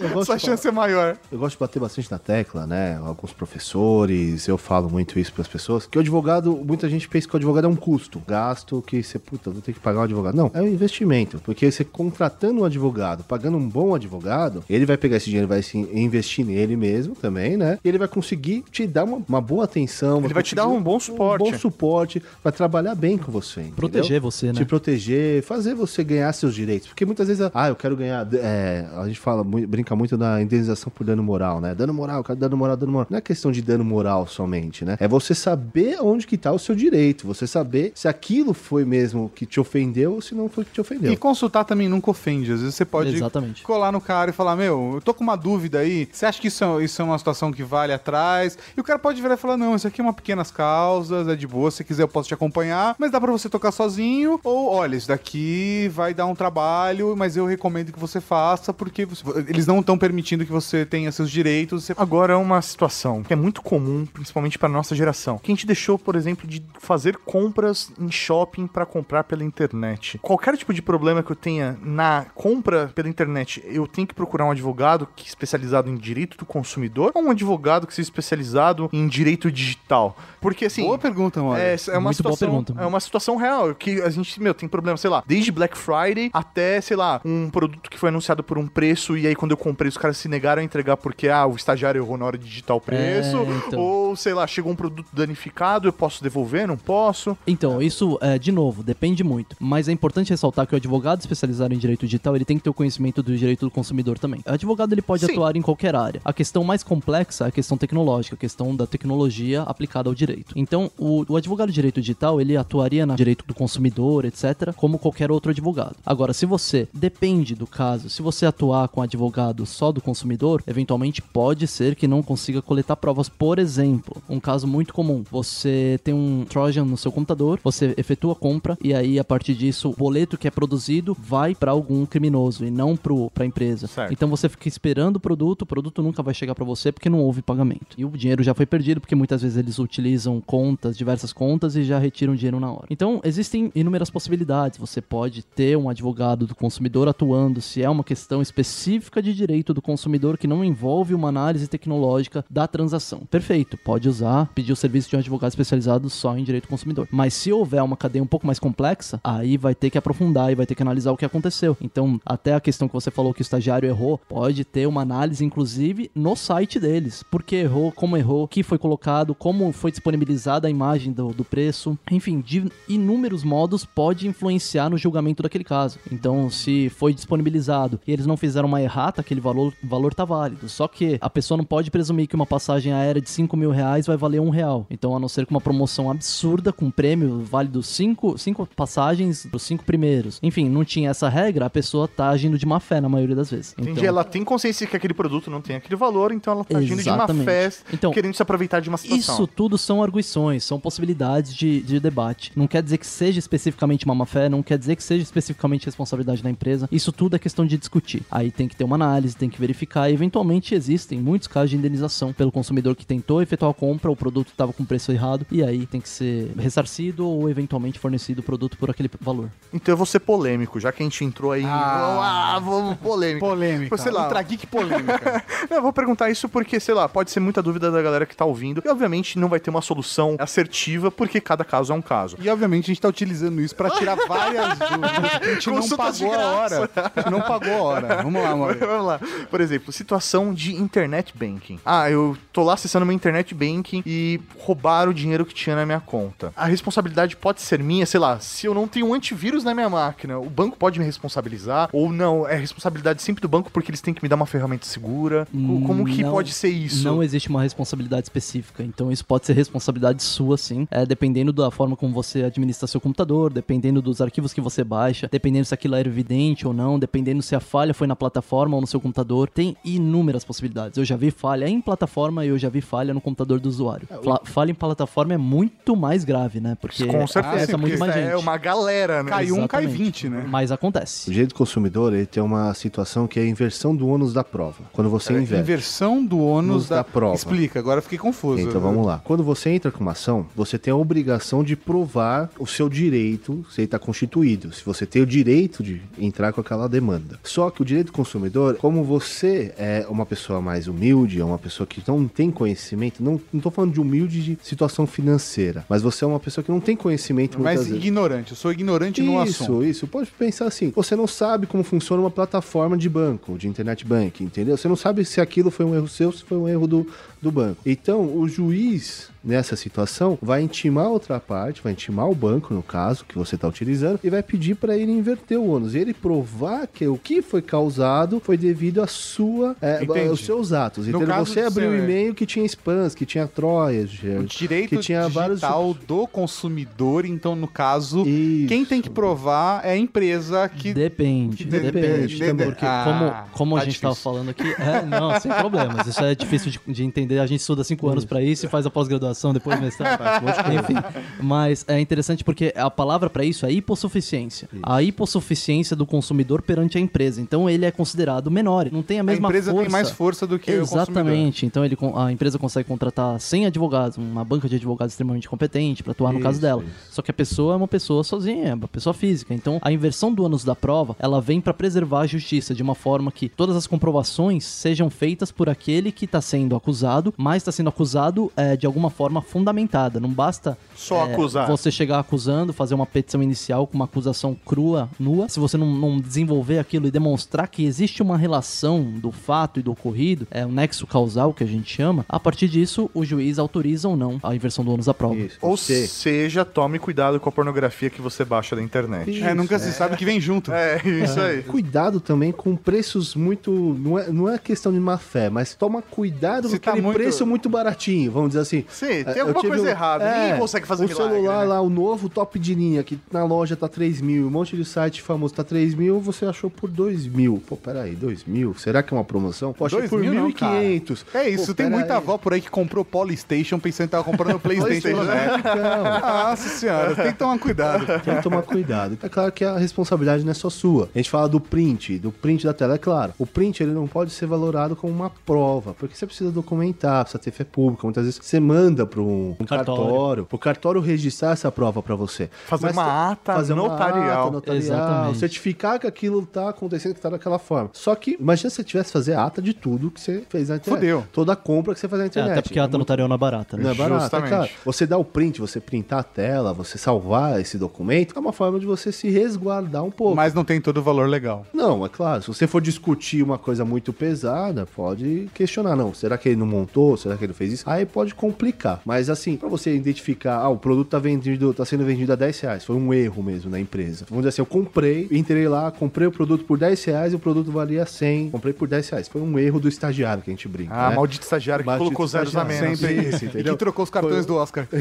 Eu gosto Sua chance é maior. Eu gosto de bater bastante na tecla, né? Alguns professores, eu falo muito isso para as pessoas, que o advogado, muita gente pensa que o advogado é um custo, gasto que você, puta, vou ter que pagar um advogado. Não, é um investimento, porque você contratando um advogado, pagando um bom advogado, ele vai pegar esse dinheiro, vai se investir nele mesmo também, né? E ele vai conseguir te dar uma, uma boa atenção. Ele vai te dar um bom suporte. Um bom suporte, vai trabalhar bem com você. entendeu? Proteger você, né? Te proteger, fazer você ganhar seus direitos. Porque muitas vezes, ah, eu quero ganhar. é, a gente fala, brinca muito da indenização por dano moral, né? Dano moral, eu quero dano moral, dano moral. Não é questão de dano moral somente, né? É você saber onde que tá o seu direito. Você saber se aquilo foi mesmo que te ofendeu ou se não foi que te ofendeu. E consultar também nunca ofende. Às vezes você pode Exatamente. colar no cara e falar: Meu, eu tô com uma dúvida aí. Você acha que isso é, isso é uma situação que vale atrás? E o cara pode virar e falar: Não, isso aqui é uma pequenas causas, é de boa. Se quiser, eu posso te acompanhar. Mas dá pra você tocar sozinho. Ou, olha, isso daqui vai dar um trabalho, mas eu recomendo que você faça, porque você- eles não estão permitindo que você tenha seus direitos. Você- Agora é uma situação que é muito comum, principalmente para nossa geração. Que a gente deixou, por exemplo, de fazer compras em shopping para comprar pela internet. Qualquer tipo de problema que eu tenha na compra pela internet, eu tenho que procurar um advogado que é especializado em direito do consumidor ou um advogado que seja especializado em direito digital? Porque assim, Boa pergunta, mano. é, é uma Muito boa situação, pergunta. é uma situação real que a gente, meu, tem problema, sei lá, desde Black Friday até, sei lá, um produto que foi anunciado por um preço e aí quando eu comprei os caras se negaram a entregar porque ah, o estagiário errou na hora de digitar o preço, É, então. ou sei lá, chegou um produto danificado, eu posso devolver, não posso? Então, isso, é, de novo, depende muito. Mas é importante ressaltar que o advogado especializado em direito digital, ele tem que ter o conhecimento do direito do consumidor também. O advogado, ele pode Sim. atuar em qualquer área. A questão mais complexa é a questão tecnológica, a questão da tecnologia aplicada ao direito. Então, o, o advogado de direito digital, ele atuaria no direito do consumidor, etc., como qualquer outro advogado. Agora, se você, depende do caso, se você atuar com advogado só do consumidor, eventualmente pode ser que não consiga coletar provas. Por exemplo, um caso muito comum, você tem um Trojan no seu computador, você efetua a compra e aí a partir disso o boleto que é produzido vai para algum criminoso e não para a empresa. Certo. Então você fica esperando o produto, o produto nunca vai chegar para você porque não houve pagamento. E o dinheiro já foi perdido porque muitas vezes eles utilizam contas, diversas contas e já retiram o dinheiro na hora. Então existem inúmeras possibilidades. Você pode ter um advogado do consumidor atuando se é uma questão específica de direito do consumidor que não envolve uma análise tecnológica da transação. Perfeito, pode usar, pedir o serviço de um advogado especializado só em direito do consumidor. Mas se houver uma cadeia um pouco mais complexa, aí vai ter que aprofundar e vai ter que analisar o que aconteceu. Então, até a questão que você falou que o estagiário errou, pode ter uma análise, inclusive, no site deles. Por que errou, como errou, o que foi colocado, como foi disponibilizada a imagem do, do preço. Enfim, de inúmeros modos pode influenciar no julgamento daquele caso. Então, se foi disponibilizado e eles não fizeram uma errata, aquele valor, valor tá válido. Só que a pessoa não pode presumir que uma passagem aérea de 5 mil reais vai valer um real. Então, a não ser que uma promoção absurda com prêmio válido cinco, cinco passagens dos cinco primeiros. Enfim, não tinha essa regra, a pessoa tá agindo de má fé na maioria das vezes. Entendi, Então, ela tem consciência que aquele produto não tem aquele valor, então ela tá agindo de má Exatamente. fé, Então, querendo se aproveitar de uma situação. Isso tudo são arguições, são possibilidades de, de debate. Não quer dizer que seja especificamente uma má fé, não quer dizer que seja especificamente responsabilidade da empresa. Isso tudo é questão de discutir. Aí tem que ter uma análise, tem que verificar. E eventualmente existem muitos casos de indenização pelo consumidor que tentou efetuar a compra, o produto estava com preço errado, e aí tem que ser ressarcido ou eventualmente fornecido o produto por aquele valor. Então eu vou ser polêmico, já que a gente entrou aí. Ah. Ah, vamos polêmica. Polêmica. Sei lá. Ultra Geek polêmica. Não, eu vou perguntar isso porque, sei lá, pode ser muita dúvida da galera que tá ouvindo. E obviamente não vai ter uma solução assertiva, porque cada caso é um caso. E obviamente a gente tá utilizando isso pra tirar várias dúvidas. A gente não pagou a hora. graça. A gente não pagou a hora. Vamos lá, amor. Vamos lá. Por exemplo, situação de internet banking. Ah, eu tô lá acessando meu internet banking e roubaram o dinheiro que tinha na minha conta. A responsabilidade pode ser minha, sei lá, se eu não tenho um antivírus na minha máquina, o banco pode me responsabilizar? Ou não, é responsabilidade sempre do banco porque eles têm que me dar uma ferramenta segura? Co- Como que Não- pode ser isso? Não existe uma responsabilidade específica. Então isso pode ser responsabilidade sua, sim. É, dependendo da forma como você administra seu computador, dependendo dos arquivos que você baixa, dependendo se aquilo é evidente ou não, dependendo se a falha foi na plataforma ou no seu computador. Tem inúmeras possibilidades. Eu já vi falha em plataforma e eu já vi falha no computador do usuário. Fla- Falha em plataforma é muito mais grave, né? Porque Com certeza, afeta muito porque mais é gente. uma galera, né? Cai um, cai 20, né? Mas acontece. O direito do consumidor ele tem uma situação que é a inversão do ônus da prova. Quando você inverte. Inversão do ônus da... da prova. Explica, agora eu fiquei confuso. Então vamos lá. Quando você entra com uma ação, você tem a obrigação de provar o seu direito, se ele está constituído, se você tem o direito de entrar com aquela demanda. Só que o direito do consumidor, como você é uma pessoa mais humilde, é uma pessoa que não tem conhecimento, não, não tô falando de humilde de situação financeira, mas você é uma pessoa que não tem conhecimento Mas muitas vezes. ignorante, eu sou ignorante no Isso, assunto. isso. Pode pensar assim. Você não sabe como funciona uma plataforma de banco, de internet banking, entendeu? Você não sabe se aquilo foi um erro seu, se foi um erro do, do banco. Então, o juiz, nessa situação, vai intimar outra parte, vai intimar o banco, no caso, que você está utilizando, e vai pedir para ele inverter o ônus. E ele provar que o que foi causado foi devido à sua, é, aos seus atos. Então, caso você do abriu um é. e-mail que tinha spams, que tinha troias, O direito que tinha vários digital do consumidor, então, no caso, quem tem que provar é a empresa que... Depende, De- depende. de- de- porque Ah, como, como tá a gente tava difícil. falando aqui, é, não, sem problemas. Isso é difícil de, de entender. A gente estuda cinco anos pra isso e faz a pós-graduação, depois mestrado. Enfim, mas é interessante porque a palavra pra isso é hipossuficiência. A hipossuficiência do consumidor perante a empresa. Então ele é considerado menor. Não tem a mesma empresa tem força. mais força do que o consumidor. Exatamente. Então ele, a empresa consegue contratar 100 advogados, uma banca de advogados extremamente competente pra atuar no caso Isso, dela. Só que a pessoa é uma pessoa sozinha, é uma pessoa física. Então a inversão do ônus da prova, ela vem pra preservar a justiça de uma forma que todas as comprovações sejam feitas por aquele que está sendo acusado, mas está sendo acusado é, de alguma forma fundamentada. Não basta Só é, acusar. você chegar acusando, fazer uma petição inicial com uma acusação crua, nua. Se você não, não desenvolver aquilo e demonstrar que existe uma relação do fato e do ocorrido, é o nexo causal que a gente chama, a partir disso o juiz autoriza ou não a inversão do ônus da prova. Ou seja, tome cuidado com a pornografia que você baixa da internet. É, nunca se sabe que vem junto. É, isso aí. Cuidado também com preços muito. Não é, não é questão de má fé, mas toma cuidado Se com tá aquele muito- preço muito baratinho, vamos dizer assim. Sim, tem É, eu alguma coisa um- errada. Ninguém consegue fazer O milagre, celular né? lá, o novo top de linha, que na loja tá 3 mil, um monte de site famoso tá 3 mil, você achou por 2 mil. Pô, peraí, 2 mil? Será que é uma promoção? Pô, achei Dois por mil não, 1.500. É isso, Pô, tem muita avó por aí que comprou Polystation pensando que tava comprando Playstation. PlayStation, né? né? Nossa senhora, tem que tomar cuidado. Tem que tomar cuidado. É claro que a responsabilidade não é só sua. A gente fala do print, do print da tela, é claro. O print ele não pode ser valorado como uma prova, porque você precisa documentar, precisa ter fé pública. Muitas vezes você manda para um, um Cartório. cartório, pro cartório registrar essa prova para você. Fazer Mas uma ata fazer uma notarial. ata notarial, certificar que aquilo tá acontecendo, que tá daquela forma. Só que imagina se você tivesse que fazer ata de tudo que você fez na internet. Fudeu. Toda a compra que você faz na É, internet. até porque a ata notarial não é barata, né? Não é barato, Justamente. é claro. Você dá o print, você printar a tela, você salvar esse documento, é uma forma de você se resguardar um pouco. Mas não tem todo o valor legal. Não, é claro, se você for discutir uma coisa muito pesada, pode questionar, não, será que ele não montou, será que ele fez isso? Aí pode complicar, mas assim, pra você identificar, ah, o produto tá vendido, tá sendo vendido a 10 reais, foi um erro mesmo na empresa. Vamos dizer assim, eu comprei, entrei lá, comprei o produto por 10 reais e o produto valia 100, comprei por 10 reais. Foi um erro do estagiário que a gente brinca, Ah, né? maldito estagiário que Maldito colocou zeros a menos. Sempre Isso, E entendeu? que trocou os cartões do Oscar.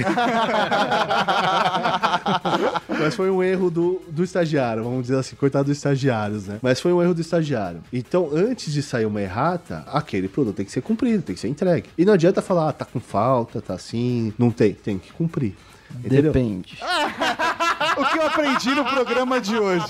Mas foi um erro do, do estagiário, vamos dizer assim, coitado dos estagiários, né? Mas foi um erro do estagiário. Então, antes de sair uma errata, aquele produto tem que ser cumprido, tem que ser entregue. E não adianta falar, ah, tá com falta, tá assim. Não tem, tem que cumprir. Entendeu? Depende. o que eu aprendi no programa de hoje?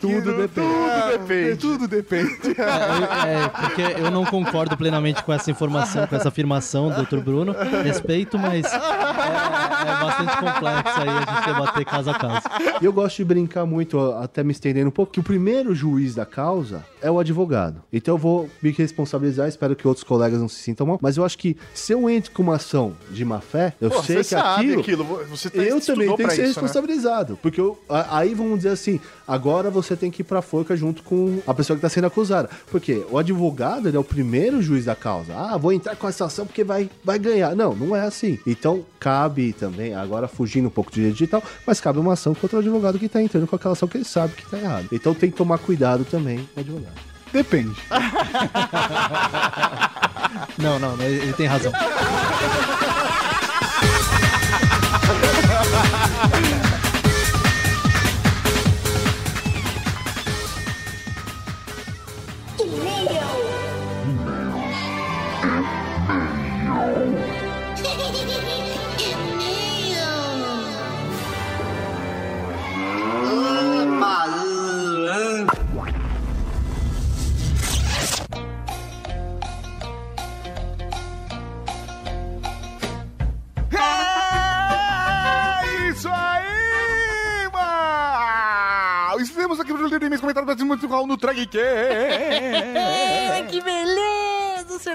Tudo depende. Tudo depende. Tudo depende. É, é, porque eu não concordo plenamente com essa informação, com essa afirmação do Dr. Bruno. Respeito, mas é, é bastante complexo aí a gente debater caso a caso. E eu gosto de brincar muito, até me estendendo um pouco, que o primeiro juiz da causa é o advogado. Então eu vou me responsabilizar, espero que outros colegas não se sintam mal, mas eu acho que se eu entro com uma ação de má fé, eu Pô, sei você que sabe aquilo, aquilo, você tá- eu também tenho que ser isso, né? responsabilizado. Porque eu- aí vamos dizer assim, agora você tem que ir pra forca junto com a pessoa que tá sendo acusada. Porque o advogado, ele é o primeiro juiz da causa. Ah, vou entrar com essa ação porque vai, vai ganhar. Não, não é assim. Então, cabe também, agora fugindo um pouco de direito digital, mas cabe uma ação contra o advogado que tá entrando com aquela ação que ele sabe que tá errado. Então tem que tomar cuidado também com o advogado. Depende. Não, não, ele tem razão. É do muito Raul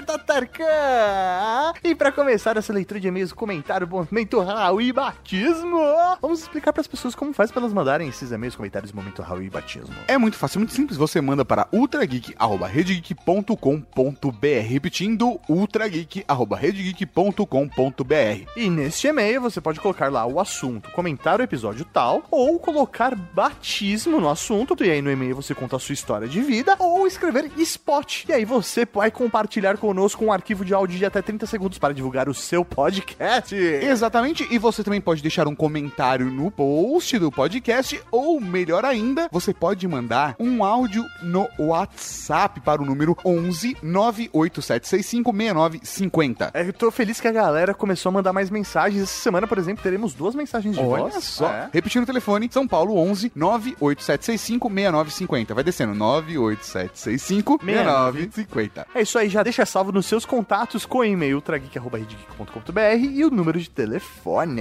beleza, Serta Tarkan! E pra começar essa leitura de e-mails, comentário, momento Raul e batismo, vamos explicar pras pessoas como faz pra elas mandarem esses e-mails, comentários, momento Raul e batismo. É muito fácil, muito simples. Você manda para ultrageek.redgeek.com.br Repetindo, ultrageek.redgeek.com.br E neste e-mail você pode colocar lá o assunto, comentar o episódio tal, ou colocar batismo no assunto, e aí no e-mail você conta a sua história de vida, ou escrever spot, e aí você vai compartilhar conosco um arquivo de áudio de até 30 segundos para divulgar o seu podcast. Exatamente, e você também pode deixar um comentário no post do podcast, ou melhor ainda, você pode mandar um áudio no WhatsApp para o número 11 98765 6950. É, eu tô feliz que a galera começou a mandar mais mensagens. Essa semana, por exemplo, teremos duas mensagens de Olha voz. só. É. Repetindo o telefone, São Paulo 11 98765 6950. Vai descendo 98765 6950. É isso aí, já deixa salvo nos seus contatos com o e-mail ultrageek.com.br e o número de telefone.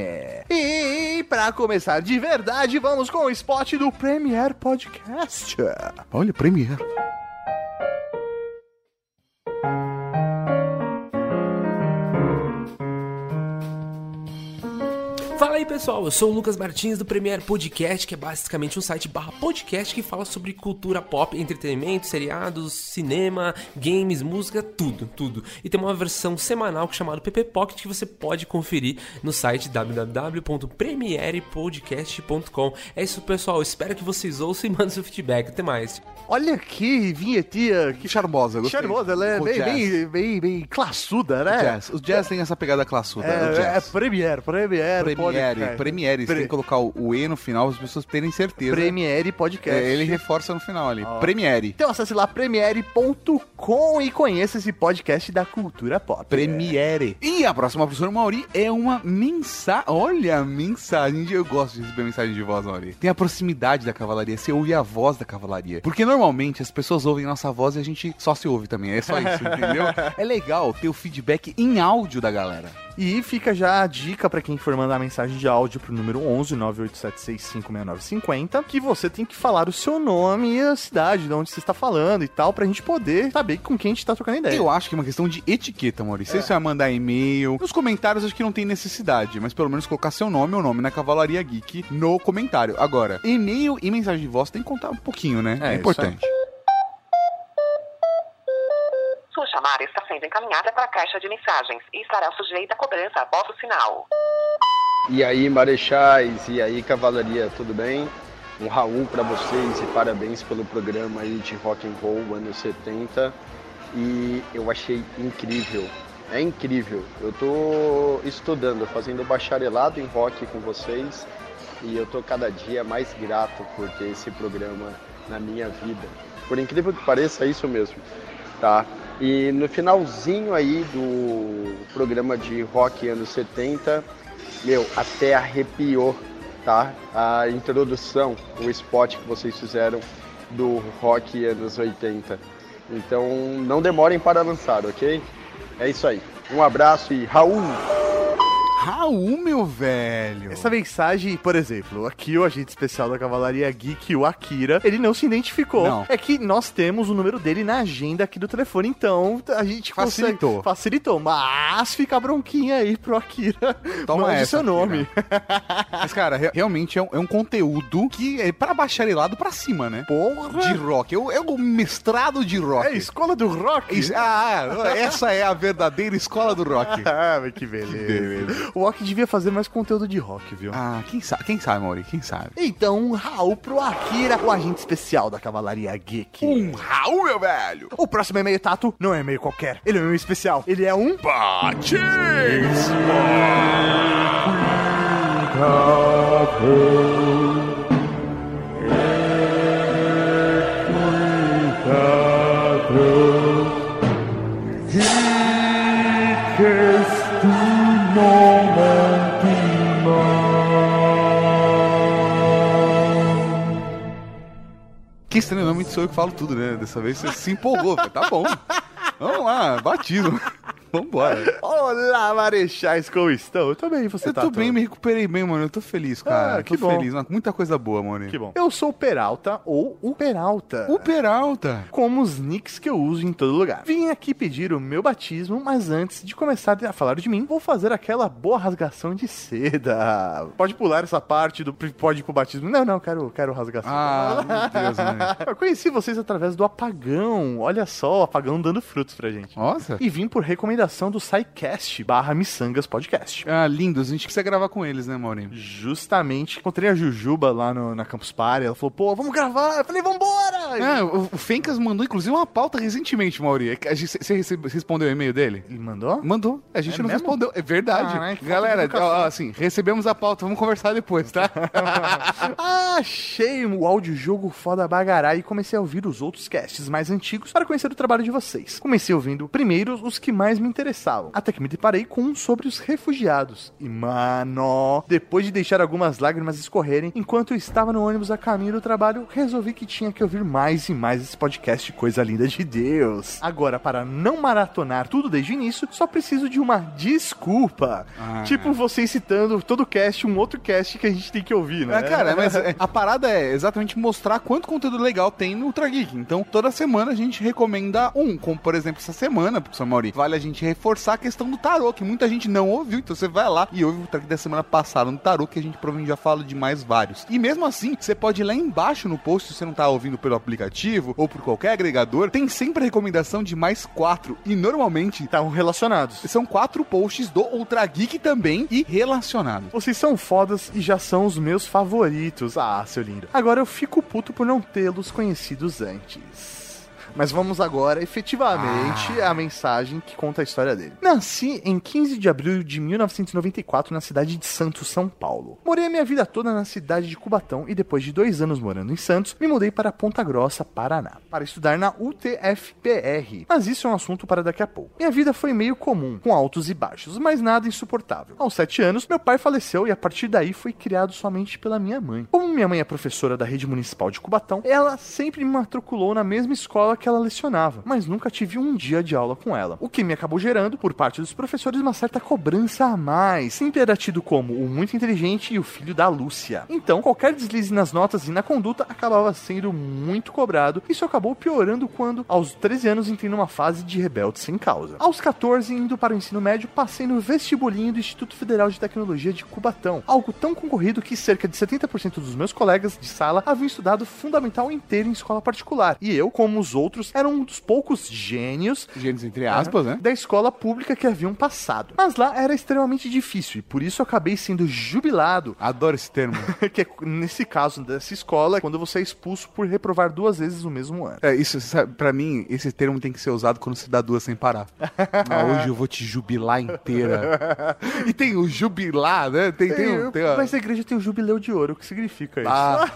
E pra começar de verdade, vamos com o spot do Premiere Podcast. Olha, Premiere. Fala aí pessoal, eu sou o Lucas Martins do Premiere Podcast, que é basicamente um site barra podcast que fala sobre cultura pop, entretenimento, seriados, cinema, games, música, tudo, tudo. E tem uma versão semanal chamada PP Pocket que você pode conferir no site www.premierepodcast.com. É isso pessoal, espero que vocês ouçam e mandem seu feedback. Até mais. Olha que vinhetinha, que charmosa, gostei. charmosa, ela é bem, bem, bem, bem classuda, né? O jazz. O jazz tem essa pegada classuda. É, jazz. é Premiere, Premiere, Premiere, podcast. Premiere, você Pre- tem que colocar o o E no final, as pessoas terem certeza. Premiere Podcast. É, ele reforça no final ali. Ó. Premiere. Então acesse lá premiere.com e conheça esse podcast da cultura pop. Premiere. E a próxima, professora Mauri, é uma mensagem. Olha a mensagem. de- Eu gosto de receber mensagem de voz, Mauri. Tem a proximidade da cavalaria. Você ouve a voz da cavalaria. Porque normalmente as pessoas ouvem nossa voz e a gente só se ouve também. É só isso, entendeu? É legal ter o feedback em áudio da galera. E fica já a dica pra quem for mandar mensagem de áudio pro número 11 987656950 que você tem que falar o seu nome e a cidade de onde você está falando e tal pra gente poder saber com quem a gente tá trocando ideia. Eu acho que é uma questão de etiqueta, Maurício. Se você vai mandar e-mail, nos comentários acho que não tem necessidade, mas pelo menos colocar seu nome ou nome na Cavalaria Geek no comentário. Agora, e-mail e mensagem de voz tem que contar um pouquinho, né? É, É, importante. Chamada está sendo encaminhada para a caixa de mensagens e estará sujeita a cobrança após o sinal. E aí, marechais, e aí, cavalaria, tudo bem? Um Raul para vocês e parabéns pelo programa aí de rock and roll anos 70. E eu achei incrível. É incrível. Eu tô estudando, fazendo bacharelado em rock com vocês e eu tô cada dia mais grato por ter esse programa na minha vida. Por incrível que pareça, é isso mesmo, tá? E no finalzinho aí do programa de rock anos 70, meu, até arrepiou, tá? A introdução, o spot que vocês fizeram do rock anos 80. Então, não demorem para lançar, ok? É isso aí. Um abraço e Raul! Raul, meu velho! Essa mensagem, por exemplo, aqui o agente especial da Cavalaria Geek, o Akira, ele não se identificou. Não. É que nós temos o número dele na agenda aqui do telefone, então a gente Facilitou. consegue- facilitou, mas fica a bronquinha aí pro Akira. Toma Mande essa, seu nome. Mas, cara, re- realmente é um, é um conteúdo que é pra bacharelado pra cima, né? Porra! De rock. É o, é o mestrado de rock. É a escola do rock. Ah, essa é a verdadeira escola do rock. ah, mas que beleza. beleza. O Rock devia fazer mais conteúdo de rock, viu? Ah, quem sabe, quem sabe, Mauri? Quem sabe? Então, um Raul pro Akira, o agente especial da Cavalaria Geek. Um Raul, meu velho! O próximo e-mail, Tato, não é e-mail qualquer. Ele é um e-mail especial. Ele é um... Cuidado. Que estranhamente sou eu que falo tudo, né? Dessa vez você se empolgou. Falei, tá bom. Vamos lá, batismo. Vambora. Olá, Marechais, como estão? Eu tô bem, você Eu tá? tô Tô- bem, me recuperei bem, mano. Eu tô feliz, cara. Ah, que tô bom. feliz. Muita coisa boa, mano. Que bom. Eu sou o Peralta ou o Peralta. O Peralta. Como os nicks que eu uso em todo lugar. Vim aqui pedir o meu batismo, mas antes de começar a falar de mim, vou fazer aquela boa rasgação de seda. Pode pular essa parte do pode ir pro batismo. Não, não, quero, quero rasgação. Ah, meu Deus, né? Eu conheci vocês através do Apagão. Olha só, o Apagão dando frutos pra gente. Nossa. E vim por recomendação do SciCast barra Missangas Podcast. Ah, lindos. A gente precisa gravar com eles, né, Maurinho? Justamente. Encontrei a Jujuba lá no- na Campus Party. Ela falou, pô, vamos gravar. Eu falei, vambora! Ah, o, o Fencas mandou, inclusive, uma pauta recentemente, Mauri. A gente- Você respondeu o e-mail dele? Ele mandou? Mandou. A gente É não mesmo? respondeu. É verdade. Falta de Galera, ó, assim, recebemos a pauta. Vamos conversar depois, tá? Ah, Achei o audiojogo foda bagará e comecei a ouvir os outros casts mais antigos para conhecer o trabalho de vocês. Comecei ouvindo primeiro os que mais me interessavam, até que me deparei com um sobre os refugiados. E mano, depois de deixar algumas lágrimas escorrerem, enquanto eu estava no ônibus a caminho do trabalho, resolvi que tinha que ouvir mais e mais esse podcast Coisa Linda de Deus. Agora, para não maratonar tudo desde o início, só preciso de uma desculpa. Ah. Tipo vocês citando todo cast, um outro cast que a gente tem que ouvir, né? É, cara, mas a parada é exatamente mostrar quanto conteúdo legal tem no Ultra Geek. Então, toda semana a gente recomenda um, como por exemplo essa semana, professor Mauri. Vale a gente reforçar a questão do tarô, que muita gente não ouviu. Então você vai lá e ouve o Geek da semana passada no tarô, que a gente provavelmente já fala de mais vários. E mesmo assim, você pode ir lá embaixo no post, se você não tá ouvindo pelo aplicativo ou por qualquer agregador, tem sempre a recomendação de mais quatro. E normalmente estão relacionados. São quatro posts do Ultra Geek também e relacionados. Vocês são fodas e já são os meus favoritos. Ah, seu lindo. Agora eu fico puto por não tê-los conhecidos antes. Mas vamos agora, efetivamente, à mensagem que conta a história dele. Nasci em 15 de abril de 1994 na cidade de Santos, São Paulo. Morei a minha vida toda na cidade de Cubatão e depois de dois anos morando em Santos, me mudei para Ponta Grossa, Paraná, para estudar na UTFPR. Mas isso é um assunto para daqui a pouco. Minha vida foi meio comum, com altos e baixos, mas nada insuportável. Aos sete anos, meu pai faleceu e a partir daí fui criado somente pela minha mãe. Como minha mãe é professora da rede municipal de Cubatão, ela sempre me matriculou na mesma escola que ela lecionava, mas nunca tive um dia de aula com ela. O que me acabou gerando, por parte dos professores, uma certa cobrança a mais. Sempre era tido como o muito inteligente e o filho da Lúcia. Então, qualquer deslize nas notas e na conduta acabava sendo muito cobrado. Isso acabou piorando quando, aos 13 anos, entrei numa fase de rebelde sem causa. Aos 14, indo para o ensino médio, passei no vestibulinho do Instituto Federal de Tecnologia de Cubatão. Algo tão concorrido que cerca de 70% dos meus colegas de sala haviam estudado fundamental inteiro em escola particular. E eu, como os outros, era um dos poucos gênios, gênios entre aspas, né? da escola pública que haviam passado. Mas lá era extremamente difícil e por isso eu acabei sendo jubilado. Adoro esse termo. que é, nesse caso dessa escola, quando você é expulso por reprovar duas vezes o mesmo ano. É, isso, pra mim, esse termo tem que ser usado quando se dá duas sem parar. Ah, hoje eu vou te jubilar inteira. E tem o jubilar, né? Tem, tem, tem a- Mas a igreja tem o jubileu de ouro. O que significa isso? Ah.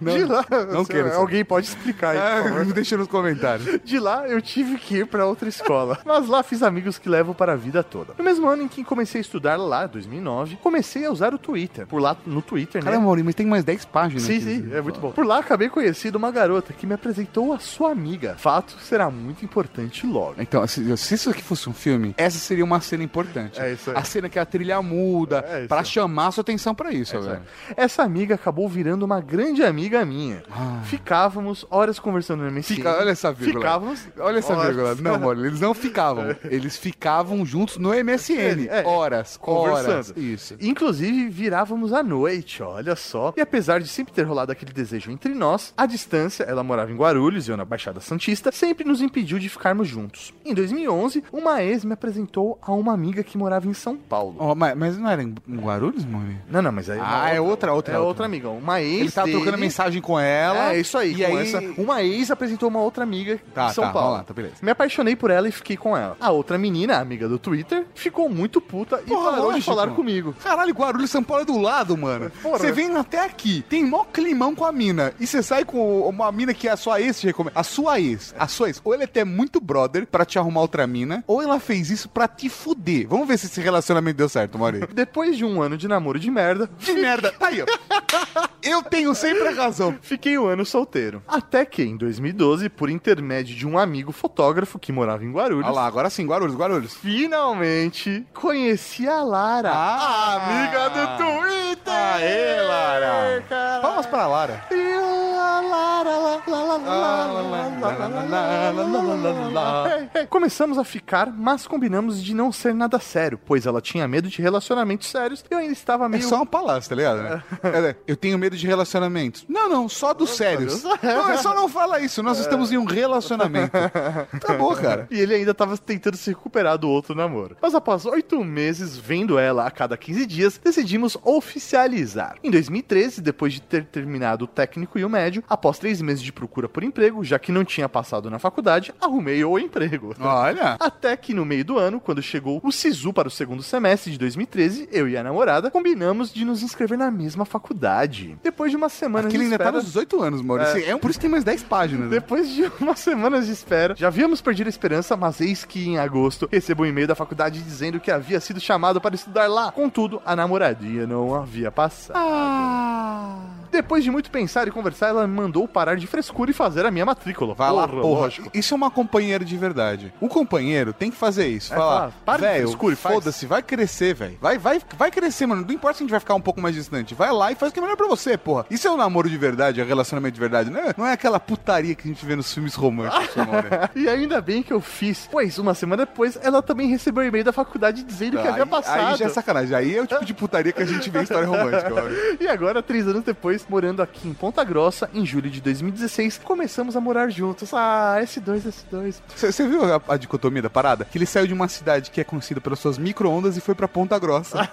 de lá, não quero alguém pode explicar por favor. Ah, deixa nos comentários. De lá eu tive que ir pra outra escola. Mas lá fiz amigos que levo para a vida toda. No mesmo ano em que comecei a estudar lá, 2009, comecei a usar o Twitter. Por lá no Twitter, né? Caramba, Maurinho, mas tem mais 10 páginas. Sim, sim, é muito bom. Por lá acabei conhecendo uma garota que me apresentou a sua amiga. Fato será muito importante logo. Então, se, se isso aqui fosse um filme, essa seria uma cena importante. É isso aí. A cena que a trilha muda, É aí. chamar a sua atenção pra isso, É isso velho. Essa amiga acabou virando uma grande amiga minha. Ficávamos horas conversando no MSN. Ah. Fica, olha essa vírgula. Ficávamos. Olha essa horas. vírgula. Não, mano, eles não ficavam. Eles ficavam juntos no MSN. É, horas, conversando. horas. Isso. Inclusive, virávamos à noite, olha só. E apesar de sempre ter rolado aquele desejo entre nós, a distância, ela morava em Guarulhos e eu na Baixada Santista, sempre nos impediu de ficarmos juntos. Em 2011, uma ex me apresentou a uma amiga que morava em São Paulo. Ó, mas, mas não era em Guarulhos, mano? Não, não, mas aí Ah, é outra, outra. é outra. outra amiga, uma ex Ele tá dele- trocando mensagem com ela. É, isso aí, E aí... essa, uma ex Cris apresentou uma outra amiga Tá, de São tá, Paulo. lá, tá, beleza. Me apaixonei por ela e fiquei com ela. A outra menina, amiga do Twitter, ficou muito puta e Porra, parou de lógico. falar comigo. Caralho, Guarulhos, São Paulo é do lado, mano. Você vem até aqui, tem mó climão com a mina, e você sai com uma mina que é a sua ex te recomenda. A sua ex, a sua ex, ou ele é até muito brother pra te arrumar outra mina, ou ela fez isso pra te fuder. Vamos ver se esse relacionamento deu certo, Mauri. Depois de um ano de namoro de merda, De merda. Aí, ó. Eu tenho sempre a razão. Fiquei um ano solteiro. Até que, em 2012, por intermédio de um amigo fotógrafo que morava em Guarulhos. Ah lá, agora sim, Guarulhos, Guarulhos. Finalmente conheci a Lara, ah, a amiga do Twitter. Aê, Lara. Cara. para pra Lara. Começamos a ficar, mas combinamos de não ser nada sério, pois ela tinha medo de relacionamentos sérios e eu ainda estava meio. É só uma palácio, tá ligado? Né? eu tenho medo de relacionamentos. Não, não, só dos sérios. Não, só não fala isso nós estamos em um relacionamento. Tá bom, cara. E ele ainda tava tentando se recuperar do outro namoro. Mas após oito meses vendo ela a cada 15 dias, decidimos oficializar. Em 2013, depois de ter terminado o técnico e o médio, após três meses de procura por emprego, já que não tinha passado na faculdade, arrumei o emprego. Olha. Até que no meio do ano, quando chegou o SISU para o segundo semestre de 2013, eu e a namorada combinamos de nos inscrever na mesma faculdade. Depois de uma semana Aquele de ainda tá espera... nos 18 anos, Maurício. É. por isso que tem mais 10 páginas. Né? Depois de umas semanas de espera, já havíamos perdido a esperança, mas eis que em agosto recebo um e-mail da faculdade dizendo que havia sido chamado para estudar lá. Contudo, a namoradinha não havia passado. Depois de muito pensar e conversar, ela me mandou parar de frescura e fazer a minha matrícula. Vai lá, Porra, porra. lógico. Isso é uma companheira de verdade. O companheiro tem que fazer isso. É, Falar, fala, para de velho, frescura e faz." foda-se, vai crescer, velho. Vai, vai, vai crescer, mano. Não importa se a gente vai ficar um pouco mais distante. Vai lá e faz o que é melhor pra você, porra. Isso é um namoro de verdade, é um relacionamento de verdade. Não é, não é aquela putaria que a gente vê nos filmes românticos. E ainda bem que eu fiz, pois uma semana depois ela também recebeu um e-mail da faculdade dizendo que havia passado. Aí já é sacanagem. Aí é o tipo de putaria que a gente vê em história romântica. E agora, três anos depois, morando aqui em Ponta Grossa, em julho de 2016, começamos a morar juntos. Ah, S2, S2. Você viu a, a dicotomia da parada? Que ele saiu de uma cidade que é conhecida pelas suas micro-ondas e foi pra Ponta Grossa.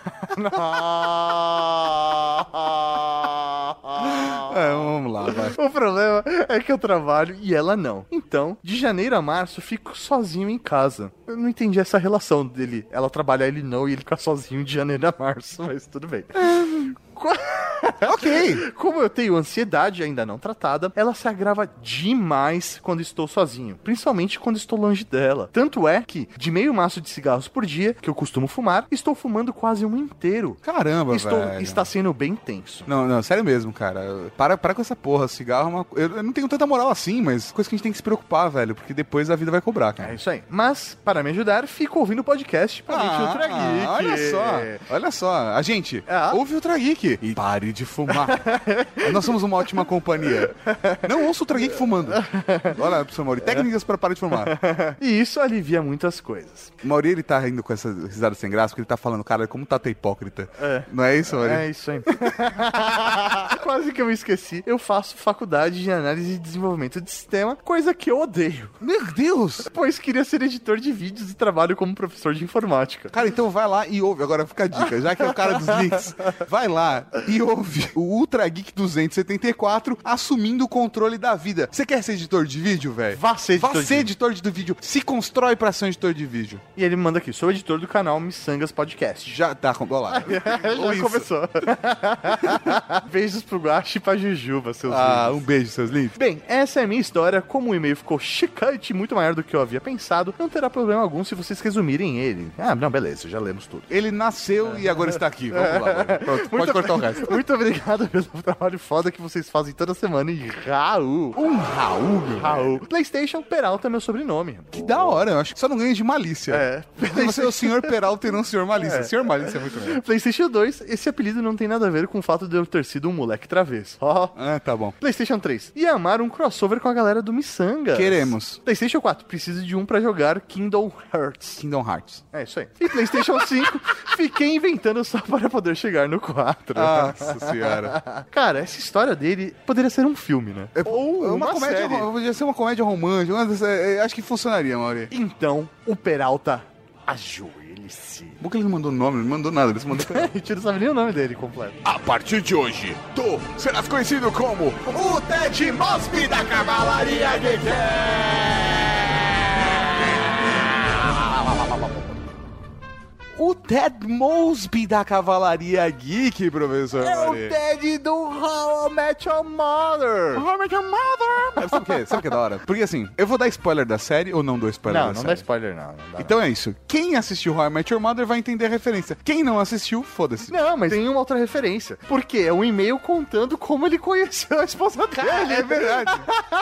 é, vamos lá, vai. O problema é que eu trabalho e ela não. Então, de janeiro a março, fico sozinho em casa. Eu não entendi essa relação dele. Ela trabalhar, ele não, e ele ficar sozinho de janeiro a março, mas tudo bem. ok. Como eu tenho ansiedade ainda não tratada, ela se agrava demais quando estou sozinho, principalmente quando estou longe dela. Tanto é que, de meio maço de cigarros por dia, que eu costumo fumar, estou fumando quase um inteiro. Caramba, estou, velho. Está sendo bem tenso. Não, não, sério mesmo, cara. Para, para com essa porra. Cigarro é uma. Eu, eu não tenho tanta moral assim, mas coisa que a gente tem que se preocupar, velho. Porque depois a vida vai cobrar, cara. É isso aí. Mas, para me ajudar, fico ouvindo o podcast pra gente Ultra Geek. Ah, olha só, olha só. A gente ouve o Ultra Geek e pare de fumar. Nós somos uma ótima companhia. Não ouça o Ultra Geek fumando. Olha, professor Mauri, técnicas para parar de fumar. E isso alivia muitas coisas. O Mauri, ele tá rindo com essa risada sem graça, porque ele tá falando, cara, como tá hipócrita. É. Não é isso, Mauri? É isso aí. Quase que eu me esqueci. Eu faço faculdade de análise e desenvolvimento de sistema, coisa que eu odeio. Meu Deus! Pois queria ser editor de vídeos e trabalho como professor de informática. Cara, então vai lá e ouve. Agora fica a dica, já que é o cara dos links. Vai lá e ouve o Ultra Geek 274 assumindo o controle da vida. Você quer ser editor de vídeo, velho? Vá ser editor Vá de ser vídeo. editor de vídeo. Se constrói pra ser um editor de vídeo. E ele manda aqui, sou editor do canal Missangas Podcast. Já tá, com- olha lá. Já isso. começou. Beijos pro Guache e pra Jujuba, seus Ah, lindos. um beijo, seus lindos. Bem, essa é a minha história. Como o e-mail ficou chicante muito maior do que eu havia pensado, não terá problema algum se vocês resumirem ele. Ah, não, beleza, já lemos tudo. Ele nasceu e agora está aqui. Vamos lá. Pronto, pode Muito cortar o resto. Muito obrigado pelo trabalho foda que vocês fazem toda semana. E Raul. Um Raul, meu Raul. PlayStation Peralta é meu sobrenome. Que da hora, eu acho que só não ganha de malícia. É. Você é o senhor Peralta e não o senhor malícia. É. Senhor malícia é muito melhor. PlayStation 2, esse apelido não tem nada a ver com o fato de eu ter sido um moleque travesso. Ó. Ah, tá bom. PlayStation 3. E amar um crossover com a galera do Missanga. Queremos. PlayStation 4. Preciso de um pra jogar Kingdom Hearts. Kingdom Hearts. É isso aí. E PlayStation 5. Fiquei inventando só para poder chegar no 4. Nossa senhora. Cara, essa história dele poderia ser um filme, né? Ou É uma, comédia, série. podia ser uma comédia romântica. uma dessas- é, Acho que funcionaria, Mauri. Então, o Peralta ajoelha. Hélice. Bom que ele não mandou nome, não mandou nada, ele só mandou A gente não sabe nem o nome dele completo. A partir de hoje, tu serás conhecido como o Ted Mosby da Cavalaria O Ted Mosby da Cavalaria Geek, professor. É o Mori. Ted do How I Met Your Mother. How I Met Your Mother. Sabe o que? Sabe o que é da hora? Porque assim, eu vou dar spoiler da série ou não dou spoiler Não, da não série? dá spoiler, não. não dá, Então é isso. Quem assistiu How I Met Your Mother vai entender a referência. Quem não assistiu, foda-se. Não, mas tem uma outra referência. Porque é um e-mail contando como ele conheceu a esposa dele. é verdade.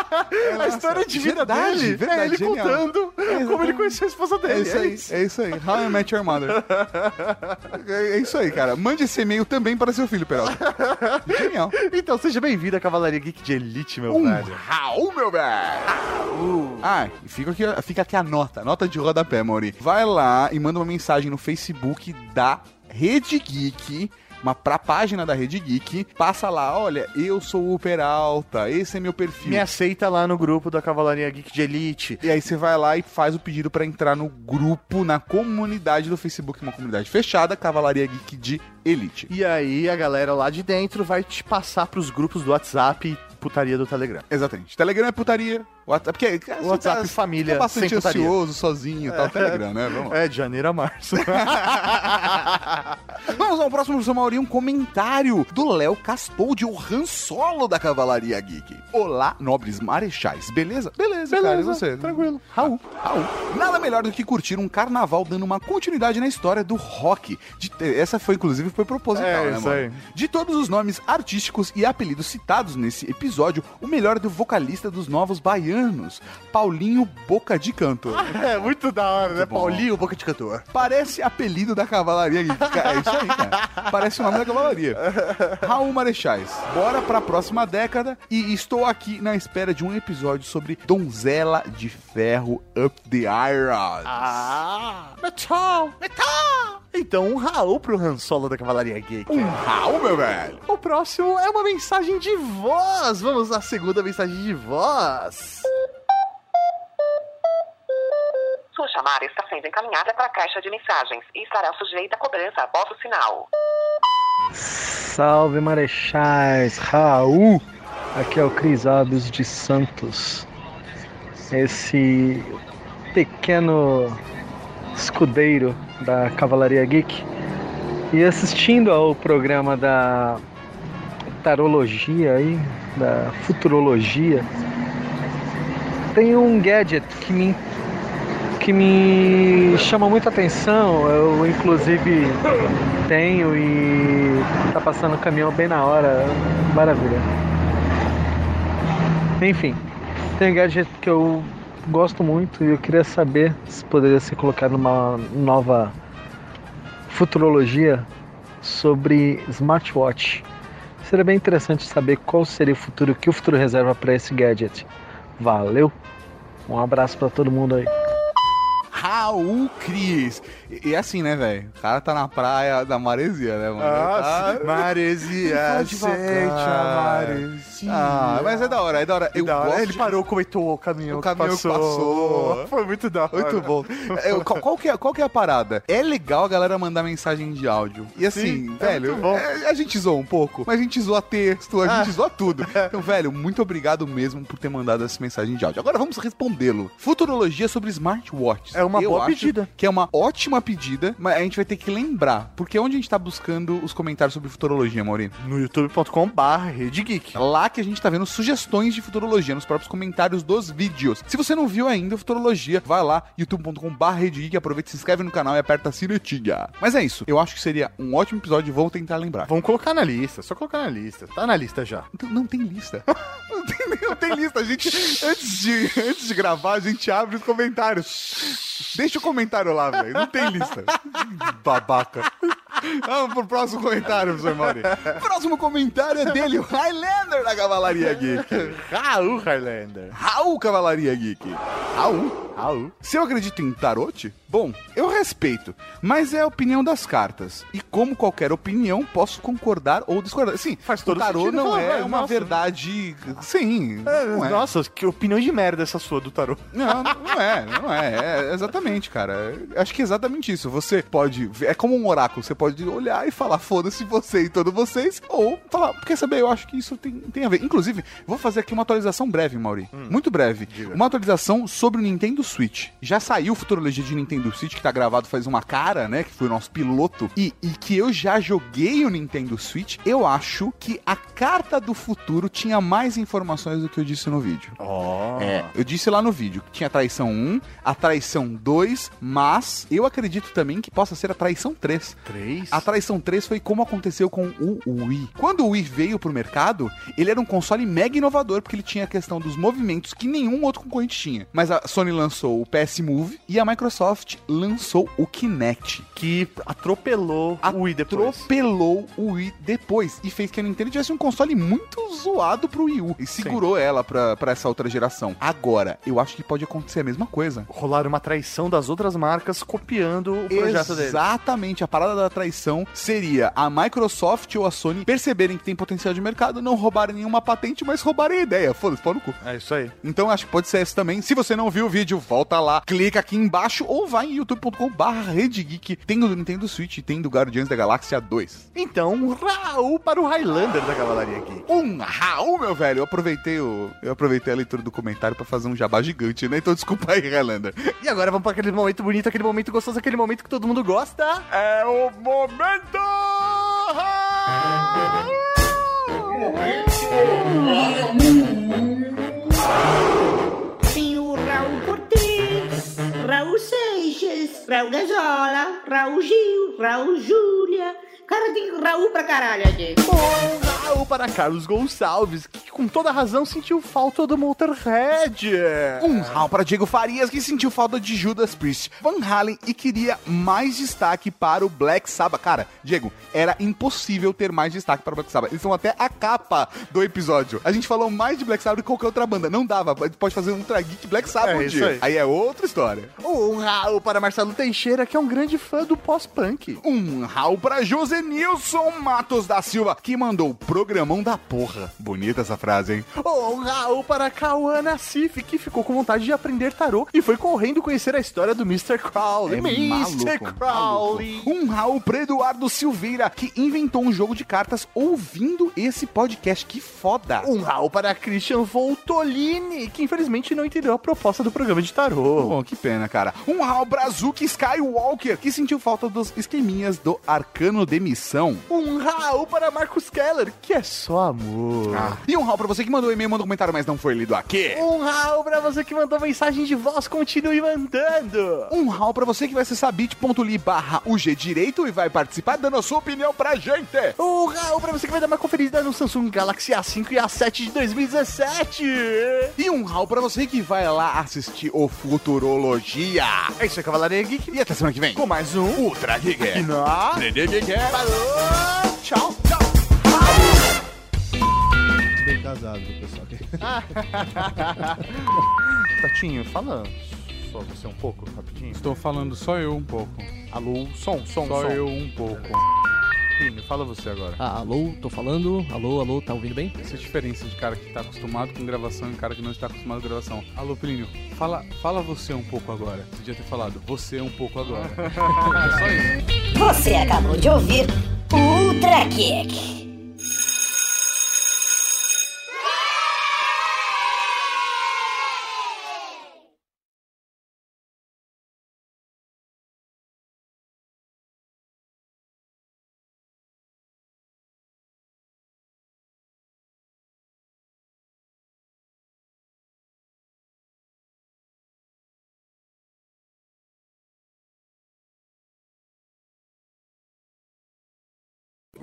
a história de vida Verdade, dele verdade, é ele genial. contando como ele conheceu a esposa dele. É isso aí, é isso aí. How I Met Your Mother. É, é isso aí, cara. Mande esse e-mail também para seu filho, Peralta. Genial. Então, seja bem-vindo à Cavalaria Geek de Elite, meu Um velho. Raul, meu velho! Ah, e fica aqui, fica aqui a nota, nota de rodapé, Mauri. Vai lá e manda uma mensagem no Facebook da Rede Geek, uma pra página da Rede Geek. Passa lá, olha, eu sou o Peralta, esse é meu perfil. Me aceita lá no grupo da Cavalaria Geek de Elite. E aí você vai lá e faz o pedido pra entrar no grupo, na comunidade do Facebook, uma comunidade fechada, Cavalaria Geek de Elite. E aí a galera lá de dentro vai te passar pros grupos do WhatsApp e putaria do Telegram. Exatamente. Telegram é putaria. WhatsApp, porque cara, WhatsApp tá- família tá bastante ansioso, sozinho e tal. Telegram, né? Vamos lá. É, de janeiro a março. Vamos ao próximo, professor Mauri, um comentário do Léo Caspoldi, o Han Solo da Cavalaria Geek. Olá, nobres marechais. Beleza? Beleza, cara. E você? Tranquilo. Raul, Raul. Nada melhor do que curtir um carnaval dando uma continuidade na história do rock. De- essa foi, inclusive, foi proposital, É, né, isso mano? aí. De todos os nomes artísticos e apelidos citados nesse episódio, o melhor é do vocalista dos Novos Baianos, Paulinho Boca de Cantor. É, muito da hora, né? bom. Paulinho, boca de cantor. Parece apelido da Cavalaria Geek. Cara, É isso aí, cara. Parece o nome da Cavalaria. Raul Marechais, bora pra próxima década e estou aqui na espera de um episódio sobre Donzela de Ferro Up the Irons. Ah, metal, metal. Então, um Raul pro Han Solo da Cavalaria Geek. Um Raul, meu velho. O próximo é uma mensagem de voz. Vamos à segunda mensagem de voz. Sua chamada está sendo encaminhada para a caixa de mensagens e estará sujeita a cobrança após o sinal. Salve Marechais, Raul! Aqui é o Cris Alves de Santos. Esse pequeno escudeiro da Cavalaria Geek. E assistindo ao programa da tarologia aí, da futurologia, tem um gadget que me que me chama muita atenção. Eu inclusive tenho e tá passando o caminhão bem na hora. Maravilha. Enfim, tem um gadget que eu gosto muito e eu queria saber se poderia ser colocado numa nova futurologia sobre smartwatch. Seria bem interessante saber qual seria o futuro, que o futuro reserva para esse gadget. Valeu. Um abraço para todo mundo aí. Raul Cris. E, e assim, né, velho? O cara tá na praia da maresia, né, mano? Ah, Tá-. Maresia, devagar. a maresia. Ah, mas é da hora, é da hora. Eu Da hora. gosto Ele parou, comentou o caminhão, O caminhão que passou. passou. Foi muito da hora. Muito bom. É, qual, qual que é, qual que é a parada? É legal a galera mandar mensagem de áudio. E assim, Sim, é velho, é, a gente zoa um pouco, mas a gente zoa texto, a Ah. gente zoa tudo. Então, velho, muito obrigado mesmo por ter mandado essa mensagem de áudio. Agora vamos respondê-lo. Futurologia sobre smartwatches. É uma Eu boa acho pedida. Que é uma ótima pedida, mas a gente vai ter que lembrar. Porque onde a gente tá buscando os comentários sobre futurologia, Maurinho? No youtube.com/barra Geek. Lá que a gente tá vendo sugestões de futurologia nos próprios comentários dos vídeos. Se você não viu ainda futurologia, vai lá, youtube.com.br geek, aproveita, se inscreve no canal e aperta a sinetinha. Mas é isso, eu acho que seria um ótimo episódio e vou tentar lembrar. Vamos colocar na lista, só colocar na lista. Tá na lista já. Não, não tem lista. não, tem, não tem lista. A gente, antes de, antes de gravar, a gente abre os comentários. Deixa o comentário lá, velho. Não tem lista. Babaca. Vamos pro próximo comentário, professor Mauri. Próximo comentário é dele, o Highlander da Cavalaria Geek. Raul Highlander. Raul Cavalaria Geek. Raul. Raul. Se eu acredito em tarot, bom, eu respeito, mas é a opinião das cartas. E como qualquer opinião, posso concordar ou discordar. Sim, faz todo o tarot sentido, não é uma nossa. verdade. Sim, não é. Nossa, que opinião de merda essa sua do tarô. Não, não é, não é. É exatamente, cara. Acho que é exatamente isso. Você pode. É como um oráculo. Você pode olhar e falar, foda-se você e todos vocês. Ou falar, quer saber? Eu acho que isso tem, tem a ver. Inclusive, vou fazer aqui uma atualização breve, Mauri. Muito breve. Uma atualização sobre o Nintendo Switch. Já saiu o Futurologia de Nintendo Switch, que tá gravado faz uma cara, né? Que foi o nosso piloto. E, e que eu já joguei o Nintendo Switch. Eu acho que a carta do futuro tinha mais informações do que eu disse no vídeo. Oh. É, eu disse lá no vídeo que tinha a traição 1, a traição 2, mas eu acredito também que possa ser a traição 3. 3? A traição 3 foi como aconteceu com o Wii. Quando o Wii veio pro mercado, ele era um console mega inovador, porque ele tinha a questão dos movimentos que nenhum outro concorrente tinha. Mas a Sony lançou o PS Move e a Microsoft lançou o Kinect. Que atropelou o Wii depois. Atropelou o Wii depois e fez que a Nintendo tivesse um console muito zoado pro Wii U. E segurou ela pra, pra essa outra geração. Agora, eu acho que pode acontecer a mesma coisa. Rolar uma traição das outras marcas copiando o projeto deles. Exatamente. A parada da traição seria a Microsoft ou a Sony perceberem que tem potencial de mercado, não roubarem nenhuma patente, mas roubarem a ideia. Foda-se, pau no cu. É isso aí. Então acho que pode ser esse também. Se você não viu o vídeo, volta lá, clica aqui embaixo ou vai em youtube.com/barra Geek. Tem o do Nintendo Switch e tem do Guardiões da Galáxia 2. Então, um Raul para o Highlander da Cavalaria aqui. Um Raul, meu velho. Eu aproveitei, o, eu aproveitei a leitura do comentário pra fazer um jabá gigante, né? Então desculpa aí, Highlander. E agora vamos para aquele momento bonito, aquele momento gostoso, aquele momento que todo mundo gosta. É o momento! Raul Seixas, Raul Gazola, Raul Gil, Raul Júlia. Cara, tem Raul pra caralho aqui. Um Raul para Carlos Gonçalves, que com toda razão sentiu falta do Motorhead. Um Raul para Diego Farias, que sentiu falta de Judas Priest, Van Halen e queria mais destaque para o Black Sabbath. Cara, Diego, era impossível ter mais destaque para o Black Sabbath. Eles são até a capa do episódio. A gente falou mais de Black Sabbath do que qualquer outra banda. Não dava. Pode fazer um Ultra Geek Black Sabbath É um isso dia. aí. aí é outra história. Um Raul para Marcelo Teixeira, que é um grande fã do pós-punk. Um Raul para José Nilson Matos da Silva, que mandou o programão da porra. Bonita essa frase, hein? Um Raul para Cauã Nassif, que ficou com vontade de aprender tarô e foi correndo conhecer a história do Mr. Crowley. É Mr. maluco, Crowley. Um Raul para Eduardo Silveira, que inventou um jogo de cartas ouvindo esse podcast. Que foda! Um Raul para Christian Voltolini, que infelizmente não entendeu a proposta do programa de tarô. Bom, que pena, cara. Um Raul Brazuki Skywalker, que sentiu falta dos esqueminhas do Arcano de Missão. Um Raul para Marcos Keller, que é só amor. Ah. E um Raul pra você que mandou e-mail, mandou comentário, mas não foi lido aqui. Um Raul pra você que mandou mensagem de voz, continue mandando. Um Raul pra você que vai acessar bit.ly barra UG Direito e vai participar dando a sua opinião pra gente. Um Raul pra você que vai dar uma conferida no Samsung Galaxy A5 e A7 de 2017. E um Raul pra você que vai lá assistir o Futurologia. É isso aí, Cavalaria Geek. E até semana que vem. Com mais um Ultra Geek. Aqui na... Falou, tchau. Bem casado, pessoal. Tatinho, fala só você um pouco, rapidinho. Estou falando só eu um pouco. Alô, som, som, Só som. eu um pouco. Plínio, fala você agora. Ah, alô, tô falando. Alô, alô, tá ouvindo bem? Essa é a diferença de cara que tá acostumado com gravação e cara que não está acostumado com gravação. Alô, Plínio, fala, fala você um pouco agora. Você podia ter falado você um pouco agora. é só isso. Você acabou de ouvir o Ultra Geek.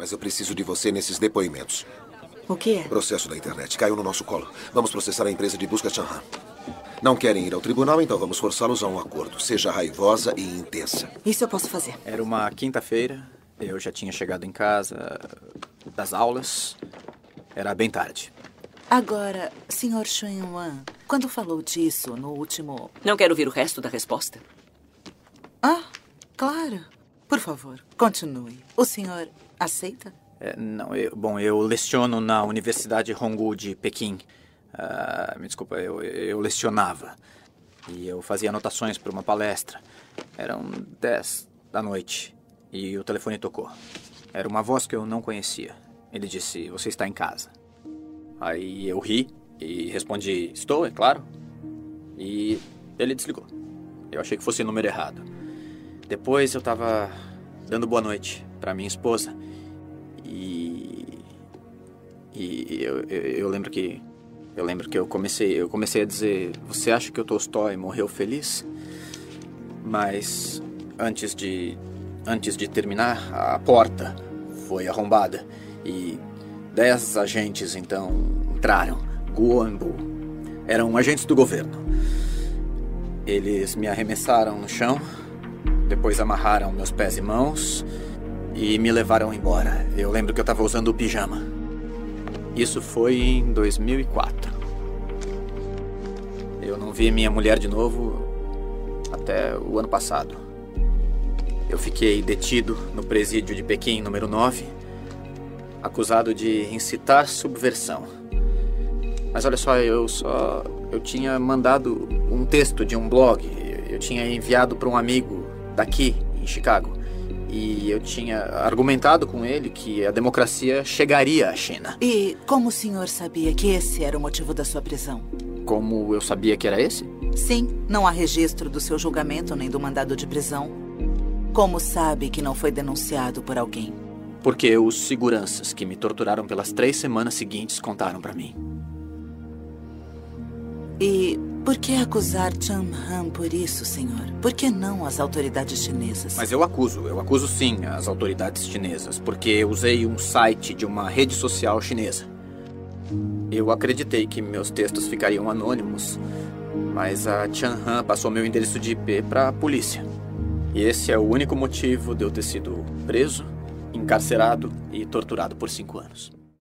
Mas eu preciso de você nesses depoimentos. O que é? Processo da internet caiu no nosso colo. Vamos processar a empresa de busca Chanhan. Não querem ir ao tribunal, então vamos forçá-los a um acordo. Seja raivosa e intensa. Isso eu posso fazer. Era uma quinta-feira, eu já tinha chegado em casa das aulas. Era bem tarde. Agora, Sr. Wan, quando falou disso no último. Não quero ouvir o resto da resposta. Ah, claro. Por favor, continue. O senhor aceita? É, não, eu, bom, eu leciono na Universidade Honggu de Pequim. Ah, me desculpa, eu, eu lecionava. E eu fazia anotações para uma palestra. Eram 10 da noite e o telefone tocou. Era uma voz que eu não conhecia. Ele disse: Você está em casa. Aí eu ri e respondi: Estou, é claro. E ele desligou. Eu achei que fosse o número errado. Depois eu estava dando boa noite para minha esposa. E. E eu, eu, eu lembro que. Eu lembro que eu comecei, eu comecei a dizer: Você acha que o Tolstói morreu feliz? Mas antes de antes de terminar, a porta foi arrombada e dez agentes então entraram. Guambu. Eram agentes do governo. Eles me arremessaram no chão, depois amarraram meus pés e mãos e me levaram embora. Eu lembro que eu estava usando o pijama. Isso foi em 2004. Eu não vi minha mulher de novo até o ano passado. Eu fiquei detido no presídio de Pequim, número 9, acusado de incitar subversão. Mas olha só, eu só eu tinha mandado um texto de um blog, eu tinha enviado para um amigo daqui em Chicago. E eu tinha argumentado com ele que a democracia chegaria à China. E como o senhor sabia que esse era o motivo da sua prisão? Como eu sabia que era esse? Sim, não há registro do seu julgamento nem do mandado de prisão. Como sabe que não foi denunciado por alguém? Porque os seguranças que me torturaram pelas três semanas seguintes contaram para mim. E por que acusar Chan Han por isso, senhor? Por que não as autoridades chinesas? Mas eu acuso, eu acuso sim as autoridades chinesas, porque usei um site de uma rede social chinesa. Eu acreditei que meus textos ficariam anônimos, mas a Chan Han passou meu endereço de IP para a polícia. E esse é o único motivo de eu ter sido preso, encarcerado e torturado por cinco anos.